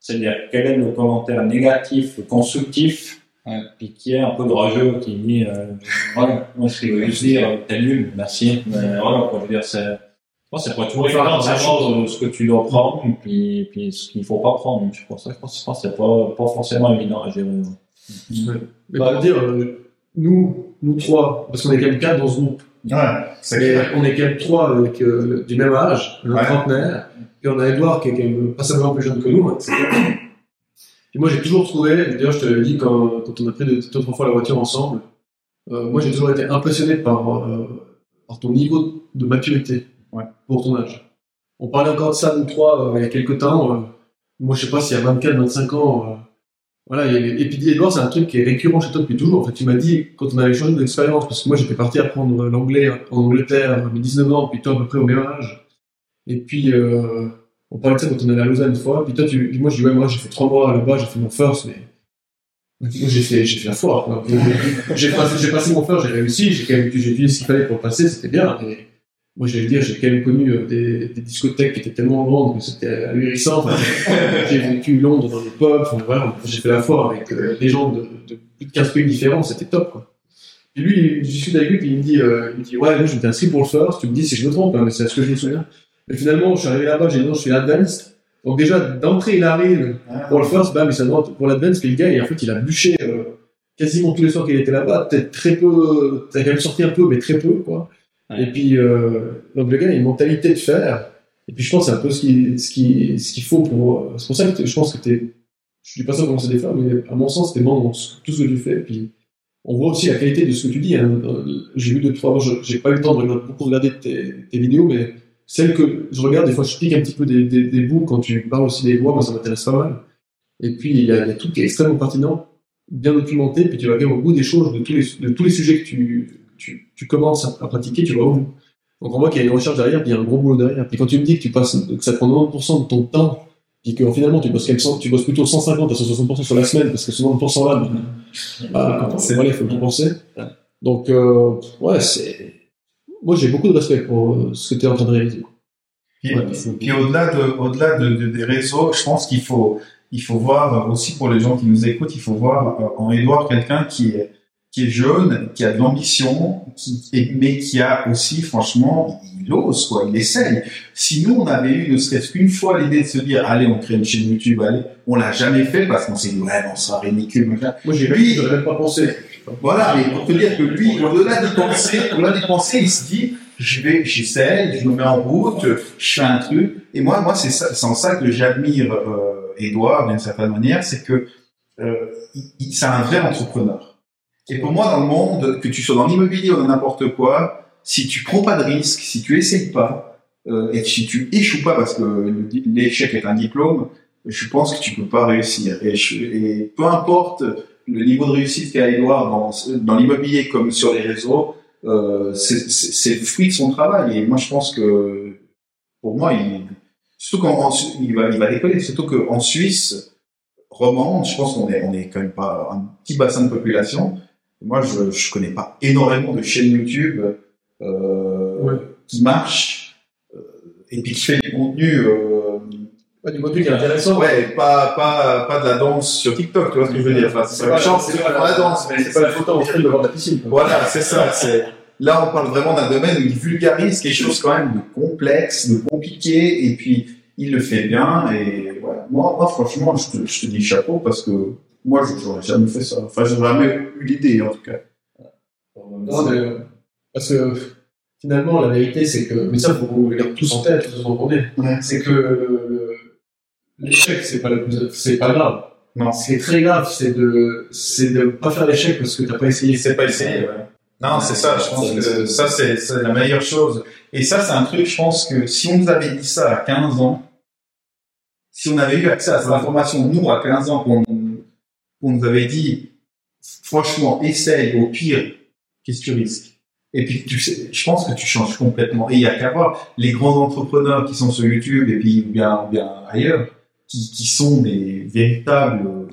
C'est-à-dire, quel est le commentaire négatif, constructif, Ouais. puis qui est un peu orageux, qui dit, euh, voilà, moi, je veux juste dire, euh, t'es nul, merci. Mais voilà, quoi, je veux dire, c'est, je pense que c'est pas toujours faire attention. euh, ce que tu dois prendre, puis, puis ce qu'il faut pas prendre. Je pense, je pense, je pense que c'est pas, pas forcément évident à gérer. Mais pour dire, euh, nous, nous trois, parce qu'on est quand même quatre dans ce groupe, Ouais, c'est on est quand même trois avec, euh, du même âge, un Ouais. trentenaire, et on a Edouard qui est quand même pas simplement plus jeune que nous, hein, Et moi j'ai toujours trouvé, d'ailleurs je te l'ai dit quand, quand on a pris deux, deux, trois fois la voiture ensemble, euh, moi j'ai toujours été impressionné par, euh, par ton niveau de maturité Ouais. pour ton âge. On parlait encore de ça nous trois euh, il y a quelques temps, moi je sais pas s'il y a 24, 25 ans, voilà, il y a- et puis Edouard c'est un truc qui est récurrent chez toi depuis toujours. En fait, tu m'as dit quand on avait changé d'expérience, parce que moi j'étais parti apprendre l'anglais en Angleterre à mes 19 ans, puis toi à peu près au même âge. Et puis euh, on parlait de ça quand on allait à Lausanne une fois. Puis toi, moi je dis ouais moi j'ai fait trois mois là-bas, j'ai fait mon first, mais j'ai fait j'ai fait la foire. J'ai passé mon first, j'ai réussi, j'ai quand même j'ai ce qu'il pour passer, c'était bien. Moi j'allais dire j'ai quand même connu euh, des, des discothèques qui étaient tellement grandes que c'était ahurissant. Enfin, j'ai vécu Londres dans les pubs, j'ai fait la foire avec euh, des gens de, plus de 15 pays différents, c'était top. Et lui, je discute avec lui, puis il me dit, euh, il me dit, ouais, moi, je m'étais inscrit pour le first, tu me dis si je me trompe, hein, mais c'est à ce que je me souviens. Mais finalement, je suis arrivé là-bas, j'ai dit, non, je suis advanced. Donc déjà, d'entrée, il arrive pour le first, bam, il s'en pour l'advanced, puis le gars, et en fait, il a bûché, euh, quasiment tous les soirs qu'il était là-bas, peut-être très peu, t'as quand même sorti un peu, mais très peu, quoi. Ouais. Et puis, euh, donc le gars, il a une mentalité de faire, et puis je pense que c'est un peu ce qui, ce qui, ce qu'il faut pour. euh, C'est pour ça que je pense que t'es. Je dis pas ça pour commencer des femmes, mais à mon sens, t'es bon dans tout ce que tu fais. Puis on voit aussi la qualité de ce que tu dis. hein. Euh, J'ai vu deux trois. J'ai pas eu le temps de beaucoup regarder tes, tes vidéos, mais celles que je regarde, des fois, je pique un petit peu des, des, des bouts quand tu parles aussi des lois. Moi, ça m'intéresse pas mal. Et puis il y, a, il y a tout qui est extrêmement pertinent, bien documenté. Puis tu vas même au bout des choses, de tous les, de tous les sujets que tu, tu, tu commences à, à pratiquer, tu vas au bout. Donc on voit qu'il y a une recherche derrière, puis il y a un gros boulot derrière. Puis quand tu me dis que tu passes, que ça prend 90% de ton temps, puis que finalement tu bosses, quelque chose- tu bosses plutôt 150 à 160% sur la semaine, parce que ce 90% là, bah, C'est- voilà, il faut compenser. Donc euh, ouais, c'est, moi j'ai beaucoup de respect pour euh, ce que tu es en train de réaliser. Puis, Ouais. puis au-delà de, au-delà de, de- des réseaux, je pense qu'il faut, il faut voir aussi pour les gens qui nous écoutent, il faut voir euh, en Edouard quelqu'un qui est, qui est jeune, qui a de l'ambition, qui, mais qui a aussi, franchement, il ose, quoi, il essaye. Si nous, on avait eu ne serait-ce qu'une fois l'idée de se dire, allez, on crée une chaîne YouTube, allez, on l'a jamais fait parce qu'on s'est dit, ouais, non, ça ridicule, machin. Moi j'ai Lui- j'aurais même pas pensé. Voilà, mais pour te dire que lui, au-delà de penser, au-delà de penser, il se dit, je vais, j'essaie, je me mets en route, je fais un truc. Et moi, moi, c'est ça, c'est en ça que j'admire euh, Edouard d'une certaine manière, c'est que euh, c'est un vrai entrepreneur. Et pour moi, dans le monde, que tu sois dans l'immobilier ou dans n'importe quoi, si tu prends pas de risque, si tu essayes pas, euh, et si tu échoues pas, parce que l'échec est un diplôme, je pense que tu peux pas réussir. Et, je- et peu importe le niveau de réussite qu'a Edouard dans, dans l'immobilier comme sur les réseaux, euh, c'est le fruit de son travail. Et moi, je pense que, pour moi, il, surtout qu'en il va, il va décoller. Surtout qu'en Suisse romande, je pense qu'on est, on est quand même pas un petit bassin de population. Moi, je, je connais pas énormément de chaînes YouTube euh, qui marche euh, et puis qui fait du contenu. Euh, pas du contenu qui est intéressant. Ouais, pas, pas, pas de la danse sur TikTok, tu vois ce que je veux dire. Enfin, c'est pas, c'est pas, la danse, mais c'est pas la photo en train de voir la piscine. Voilà, c'est ça. C'est là, on parle vraiment d'un domaine où il vulgarise quelque chose quand même de complexe, de compliqué, et puis il le fait bien. Et voilà. moi, moi, franchement, je te, je te dis chapeau parce que moi, je n'aurais jamais fait ça. Enfin, j'ai jamais eu l'idée, en tout cas. Non, mais, parce que finalement, la vérité, c'est que, mais ça, faut qu'on le garde tous en tête, tous en ouais. c'est que l'échec, c'est pas le plus, c'est pas grave. Non. Ce qui est très grave, c'est de, c'est de pas faire l'échec parce que t'as pas essayé. C'est pas essayé, ouais. Non, c'est ça, je pense que ça, c'est, c'est la meilleure chose. Et ça, c'est un truc, je pense que si on nous avait dit ça à 15 ans, si on avait eu accès à cette information, nous, à 15 ans, qu'on, qu'on nous avait dit, franchement, essaye, au pire, qu'est-ce que tu risques? Et puis, tu sais, je pense que tu changes complètement. Et il y a qu'à voir les grands entrepreneurs qui sont sur YouTube et puis bien, bien ailleurs, qui, qui sont des véritables,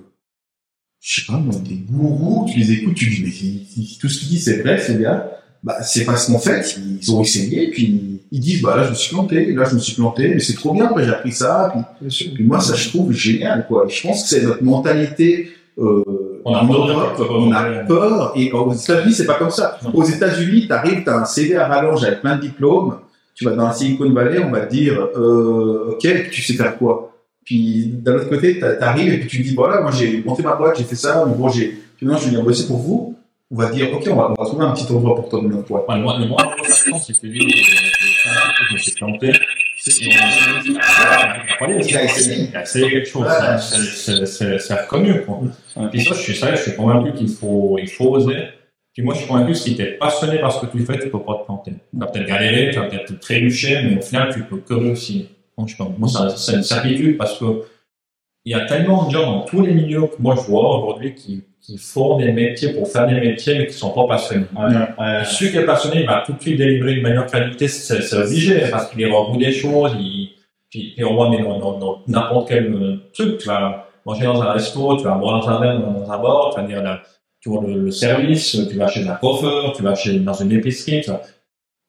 je sais pas, des gourous. Tu les écoutes, tu dis, mais tout ce qu'ils disent, c'est vrai, c'est bien. Bah, c'est parce qu'en fait, ils ont essayé, puis ils disent, bah là, je me suis planté, là, je me suis planté, mais c'est trop bien, après, j'ai appris ça, puis, puis moi, ça, je trouve génial, quoi. Je pense que c'est notre mentalité, euh, on a peur, on a peur, et aux États-Unis, c'est pas comme ça. Aux États-Unis, t'arrives, t'as un CV à rallonge avec plein de diplômes, tu vas dans la Silicon Valley, on va te dire, euh, ok, tu sais faire quoi? Puis, d'un autre côté, t'arrives et puis tu dis, voilà, moi, j'ai monté ma boîte, j'ai fait ça, mais bon, j'ai, maintenant, je viens bosser pour vous. On va dire, ok, on va, on va trouver un petit endroit pour toi de notre boîte. Ouais, moi, important, c'est que je me suis planté. Essayé quelque chose. C'est reconnu, quoi. Puis ça, je suis sérieux, je suis convaincu qu'il faut, il faut oser. Puis moi, je suis convaincu que si t'es passionné par ce que tu fais, tu peux pas te planter. Tu vas peut-être galérer, tu vas peut-être trébucher, mais au final, tu peux que réussir. Franchement, moi, c'est une certitude parce que il y a tellement de gens dans tous les milieux que moi je vois aujourd'hui qui, qui font des métiers pour faire des métiers mais qui sont pas passionnés. Ouais, ouais. Celui qui est passionné, il va tout de suite délivrer une meilleure qualité, c'est obligé parce qu'il est au bout des choses, il, puis, puis on voit mais dans n'importe quel truc, tu vas manger dans un resto, tu vas boire dans un verre, dans un bar, tu vas dire la, tu vois le, le, service, tu vas chez un coiffeur, tu vas chez dans une épicerie, tu vas,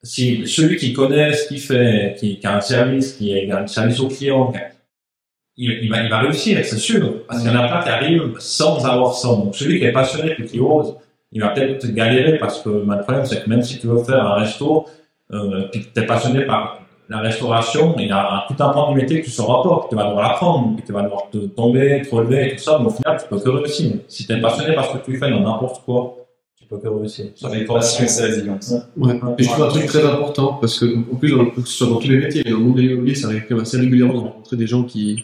si celui qui connaît ce qu'il fait, qui, qui, a un service, qui a un service au client, il, il, va, il va réussir, c'est sûr. Parce qu'il y en a plein qui arrivent sans avoir ça. Donc celui qui est passionné et qui ose, il va peut-être galérer parce que le problème c'est que même si tu veux faire un resto, euh, puis que tu es passionné par la restauration, il y a un, tout un pan du métier que tu sauras pas, que tu vas devoir l'apprendre, que tu vas devoir te tomber, te relever et tout ça, mais au final tu peux que réussir. Si tu es passionné par ce que tu fais dans n'importe quoi, que réussir. Ça fait passion, c'est résilience. Ouais. Et je trouve un truc très important parce que, en plus, dans, que ce soit dans tous les métiers, dans le monde de l'immobilier, ça arrive quand même assez régulièrement de rencontrer des gens qui,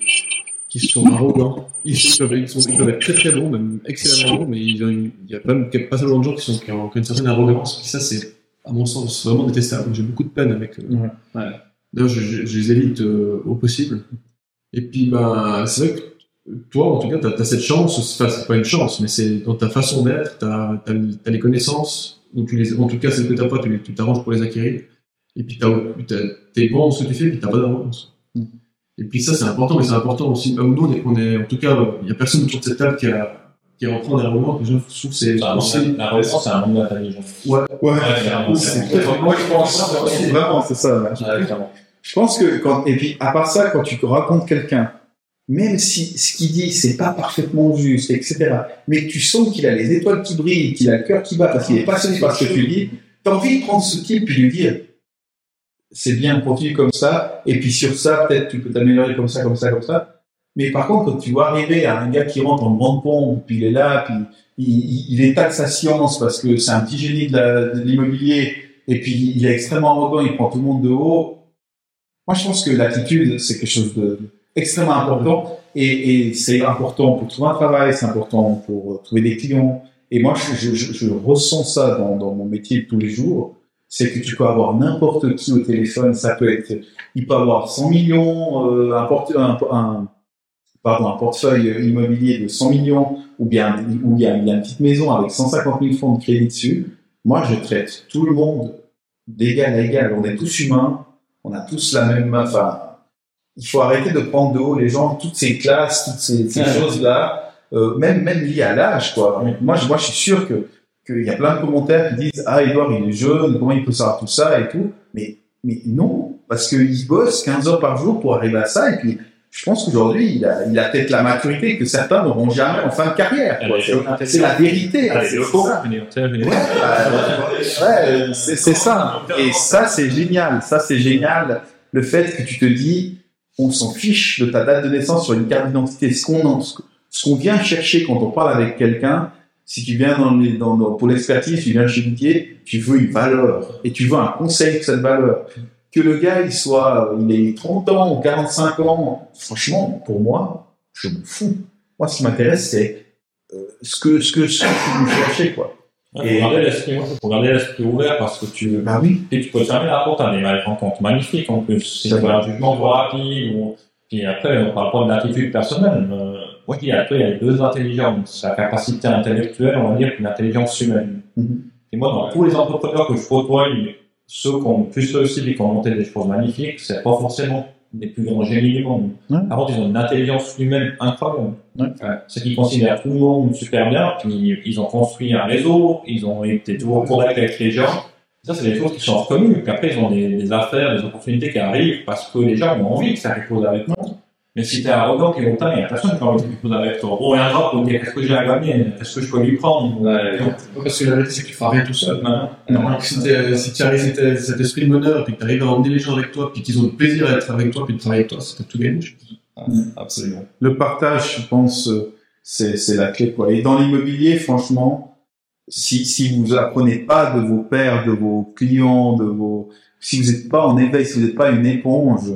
qui sont arrogants. Ils, peuvent, ils, sont, ils peuvent être très très bons, même excellemment bons, mais ils ont une, il y a pas, pas seulement de gens qui, sont, qui ont, qui ont une certaine arrogance. Et ça, c'est, à mon sens, vraiment détestable. J'ai beaucoup de peine avec. Euh, ouais. ouais. D'ailleurs, je, je, je, les évite euh, au possible. Et puis, bah, c'est vrai que toi, en tout cas, tu as, cette chance, enfin, c'est pas une chance, mais c'est dans ta façon d'être, tu as, as, les connaissances, ou tu les, en tout cas, c'est que tu pas, tu t'arranges pour les acquérir. Et puis, tu es bon dans ce que tu fais, et puis tu pas d'arrogance. Mm. Et puis ça, c'est important, mais c'est important aussi. Bah, nous, on est, on est, en tout cas, il y a personne autour de cette table qui a, qui est rentré dans l'arrogance. Déjà, je trouve que c'est aussi. L'arrogance, c'est un monde d'intelligence. Ouais, ouais. ouais c'est moi, je pense, vraiment, c'est ça. Ouais. Je pense que quand, et puis, à part ça, quand tu racontes quelqu'un, même si ce qu'il dit, c'est pas parfaitement juste, etc., mais tu sens qu'il a les étoiles qui brillent, qu'il a le cœur qui bat parce qu'il est passionné par ce que tu dis, t'as envie de prendre ce type et lui dire, c'est bien, continue comme ça, et puis sur ça, peut-être tu peux t'améliorer comme ça, comme ça, comme ça. Mais par contre, quand tu vois arriver à un gars qui rentre en grande pompe, puis il est là, puis il, il étale sa science parce que c'est un petit génie de l'immobilier, et puis il est extrêmement arrogant, il prend tout le monde de haut. Moi, je pense que l'attitude, c'est quelque chose de extrêmement important, et, c'est important pour trouver un travail, c'est important pour trouver des clients. Et moi, je, je, je ressens ça dans, mon métier tous les jours c'est que tu peux avoir n'importe qui au téléphone. Ça peut être, il peut avoir 100 millions, euh, un, porte, un, pardon, un portefeuille immobilier de 100 millions, ou bien, ou bien il y a une petite maison avec 150 000 fonds de crédit dessus. Moi, je traite tout le monde d'égal à égal. On est tous humains, on a tous la même, enfin, il faut arrêter de prendre de haut les gens, toutes ces classes, toutes ces, ces choses-là, euh, même, même liées à l'âge, quoi. Moi, je, moi, je suis sûr que qu'il y a plein de commentaires qui disent ah Edouard il est jeune, comment il peut savoir tout ça et tout. Mais mais non, parce qu'il bosse 15 heures par jour pour arriver à ça et puis je pense qu'aujourd'hui, il a, il a peut-être la maturité que certains n'auront jamais en fin de carrière. C'est la vérité. Ouais, c'est ça. Et ça, c'est génial. Ça, c'est génial. Le fait que tu te dis, on s'en fiche de ta date de naissance sur une carte d'identité. Ce qu'on vient chercher quand on parle avec quelqu'un, si tu viens dans, les, dans, pour l'expertise, tu viens tu veux une valeur et tu veux un conseil de cette valeur que le gars, il soit, il ait 30 ans ou 45 ans, franchement, pour moi, je me fous. Moi, ce qui m'intéresse, c'est euh, ce que, ce que, ce que quoi. Et... L'esprit, garder l'esprit ouvert parce que tu, bah oui. Et tu peux jamais la porte à des rencontres magnifiques, en plus. C'est un jugement rapide ou, puis après, on parle pas de l'attitude personnelle. Euh, oui, après, il y a deux intelligences. La capacité intellectuelle, on va dire, une intelligence humaine. Mm-hmm. Et moi, dans tous les entrepreneurs que je côtoie, ceux qui ont plus réussi et qui ont monté des choses magnifiques, c'est pas forcément des plus grands génies du monde. Ouais. Par contre, ils ont une intelligence humaine incroyable. Ouais. c'est qu'ils considèrent tout le monde super bien, puis ils ont construit un réseau, ils ont été toujours corrects avec les gens. Ça, c'est des choses qui sont reconnues. Puis après, ils ont des, des, affaires, des opportunités qui arrivent parce que les gens ont envie de faire quelque chose avec nous. Mais si t'es arrogant et longtemps, il n'y a personne qui va envie de avec toi. Bon, il y a un drap pour dire qu'est-ce que j'ai à gagner, est-ce que je peux lui prendre? Ouais, Parce que la vérité, c'est que tu feras rien tout seul. Non. non. Si, si tu arrives à cet esprit de meneur, puis que tu arrives à emmener les gens avec toi, puis qu'ils ont le plaisir d'être avec toi, puis de travailler avec toi, c'est tout gagné. absolument. Le partage, je pense, c'est la clé. Quoi. Et dans l'immobilier, franchement, si, si vous apprenez pas de vos pairs, de vos clients, de vos, si vous n'êtes pas en éveil, si vous n'êtes pas une éponge,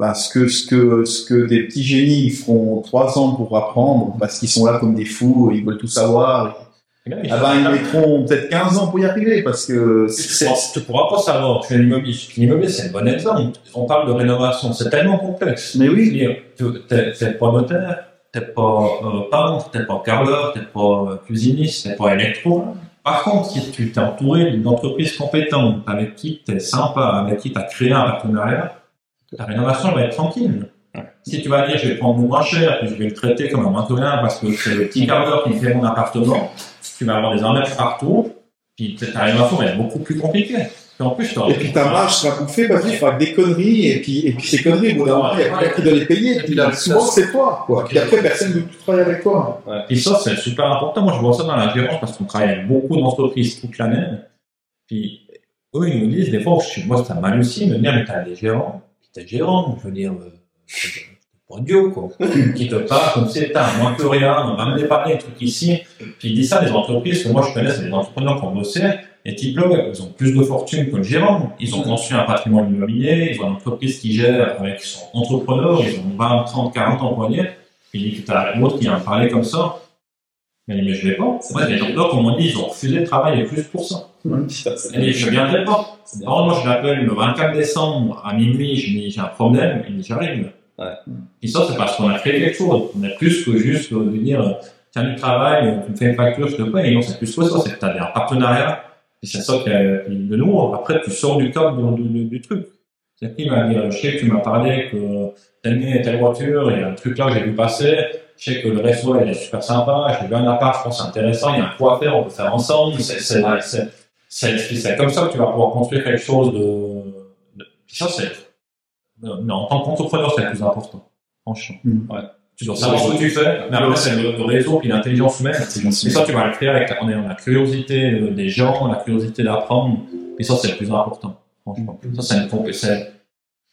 parce que ce que ce que des petits génies ils feront trois ans pour apprendre parce qu'ils sont là comme des fous ils veulent tout savoir. Ah ben, ils mettront peut-être 15 ans pour y arriver parce que tu pourras pas savoir tu fais l'immobilier l'immobilier c'est un bon exemple. On parle de rénovation c'est tellement complexe. Mais oui. Tu n'es pas notaire t'es pas euh, peintre t'es pas carreleur t'es pas euh, cuisiniste t'es pas électro. Par contre, si tu t'es entouré d'une entreprise compétente avec qui tu es sympa, avec qui tu as créé un partenariat, ta rénovation va être tranquille. Si tu vas dire, je vais prendre mon moins cher, puis je vais le traiter comme un mainteneur parce que c'est le petit quart d'heure qui fait mon appartement, tu vas avoir des enlettes partout, puis ta rénovation va être beaucoup plus compliquée. Et, en plus, et puis ta marge sera bouffée parce qu'il fera des conneries, et puis, et puis ces conneries, bon, il y a quelqu'un qui doit les payer, et puis là, souvent c'est toi, quoi. Puis après, personne ne veut plus travailler avec toi. Ouais. Et ça, c'est super important. Moi, je vois ça dans l'ingérence parce qu'on travaille avec beaucoup d'entreprises toute l'année. Puis, eux, ils nous disent, des fois, moi, ça m'hallucine de dire, mais t'as des gérants gérant, je veux dire, euh, pas Dieu, quoi. qui te parle comme c'est un, moins que rien, on va me dépanner, un truc ici. Puis il dit ça des entreprises que moi je connais, c'est des entrepreneurs qui ont bossé, et type ils ont plus de fortune que le gérant. Ils ont construit un patrimoine immobilier, ils ont une entreprise qui gère avec, son entrepreneur, ils ont 20, 30, 40 employés. Puis il dit que t'as l'autre qui vient parler comme ça. Mais, mais je vais pas. C'est vrai, les gens, comme on dit, ils ont refusé de travailler plus pour ça. Et je viendrai pas. Alors, moi, je l'appelle le 24 décembre à minuit, je dis, j'ai un problème, il dit, j'arrive. Ouais. Et ça, c'est parce qu'on a créé quelque chose. On est plus que juste de dire, tiens, du travail, tu me fais une facture, je te paye. Non, c'est plus que ça. C'est que tu as un partenariat. Et c'est ça qui est de nous. Après, tu sors du cadre du, du, du truc. C'est qui m'a dit, je sais que tu m'as parlé que telle, telle voiture, il y a un truc là que j'ai vu passer. Je sais que le réseau, il est super sympa. J'ai vu un appart, je pense c'est intéressant. Il y a un quoi faire, on peut faire ensemble. C'est, c'est comme ça que tu vas pouvoir construire quelque chose de, de... ça c'est mais en tant qu'entrepreneur c'est le plus important franchement mm. ouais. tu dois savoir ce que tu fais mais après c'est le, réseau puis l'intelligence humaine et ça tu vas le créer avec la, la curiosité des gens la curiosité d'apprendre et ça c'est le plus important franchement mm. ça c'est une,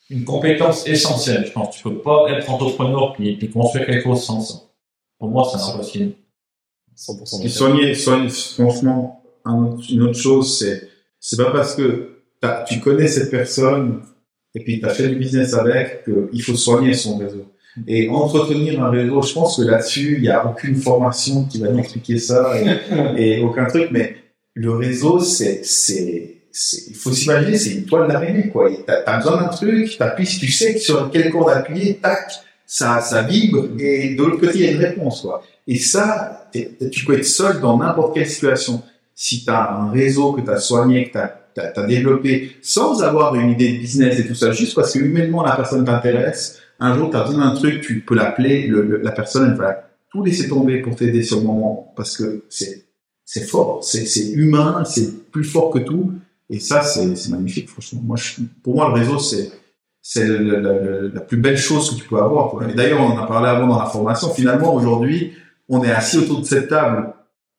une, compétence essentielle je pense. Tu peux pas être entrepreneur puis, puis construire quelque chose sans ça. Pour moi c'est impossible. 100% soigner, soigner franchement une autre chose, c'est c'est pas parce que tu connais cette personne et puis tu as fait du business avec qu'il faut soigner son réseau. Et entretenir un réseau, je pense que là-dessus, il n'y a aucune formation qui va nous expliquer ça et, aucun truc, mais le réseau, c'est, c'est, il faut s'imaginer, c'est une toile d'araignée, quoi. T'as as besoin d'un truc, t'appuies, tu sais sur quelle corde appuyer, tac, ça, ça vibre, et de l'autre côté, il y a une réponse, quoi. Et ça, tu peux être seul dans n'importe quelle situation si tu as un réseau que tu as soigné, que tu as, développé, sans avoir une idée de business et tout ça, juste parce que humainement la personne t'intéresse, un jour tu as besoin d'un truc, tu peux l'appeler, la personne elle va tout laisser tomber pour t'aider sur le moment, parce que c'est c'est fort, c'est c'est humain, c'est plus fort que tout. Et ça, c'est magnifique, franchement. Moi, je, pour moi, le réseau, c'est c'est la, plus belle chose que tu peux avoir. quoi. Et d'ailleurs, on en a parlé avant dans la formation. Finalement, aujourd'hui, on est assis autour de cette table,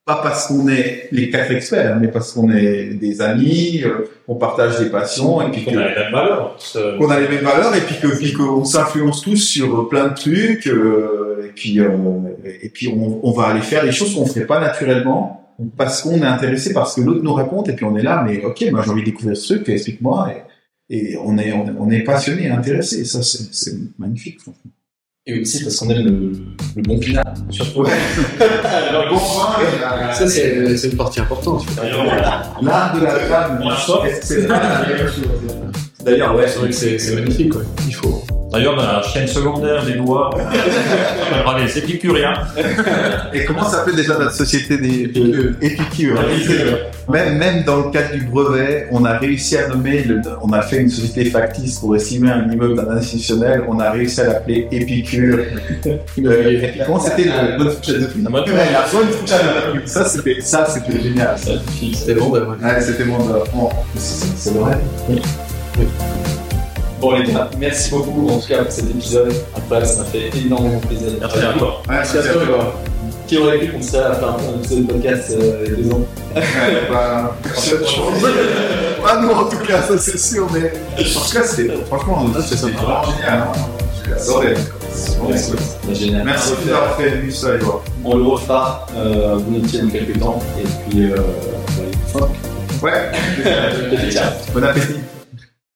pas parce qu'on est les quatre experts, mais parce qu'on est des amis, euh, on partage des passions, et puis On que- a les mêmes valeurs. Qu'on a les mêmes valeurs et puis que puis qu'on s'influence tous sur plein de trucs euh, et puis euh, et puis on, on va aller faire des choses qu'on ferait pas naturellement parce qu'on est intéressé par ce que l'autre nous raconte et puis on est là mais ok moi j'ai envie de découvrir ce truc explique-moi et, et on est on, est- on est passionné et intéressé et ça c'est c'est magnifique franchement Et aussi parce qu'on aime le, le bon final. Surtout. le bon vin la- Ça, c'est c'est une partie importante. l'art de la sûr. c'est la meilleure chose D'ailleurs, ouais, C'est vrai que c'est c'est magnifique, ouais. Il faut. D'ailleurs, la chaîne secondaire des doigts, on va les épicuriens. Et comment s'appelle déjà notre société des Épicure Même, même dans le cadre du brevet, on a réussi à nommer, le, on a fait une société factice pour estimer un immeuble d'un institutionnel, on a réussi à l'appeler Épicure. Euh, comment c'était le bonne fourchette de prix La bonne Ouais, La bonne fourchette de prix. Ça, c'était, ça, c'était génial. ça. C'était vendeur. ouais. Ouais, c'était bon, c'est c'est vrai. Bon les gars, merci beaucoup en tout cas pour cet épisode. Après, ça m'a fait énormément plaisir. Merci à vous. toi. Merci à toi. Qui aurait cru qu'on serait à la fin d'un épisode de podcast euh, il y a deux ans Ouais, bah, je- Pas nous en tout cas, ça c'est sûr, mais en tout cas, c'était, franchement, Ah, c'est vraiment génial. hein. J'ai adoré. C'est génial. Merci de nous avoir fait vu ça, Edouard. On le refera euh, volontiers dans quelques temps. Et puis, euh, voilà. Ouais. Ciao. Bon appétit.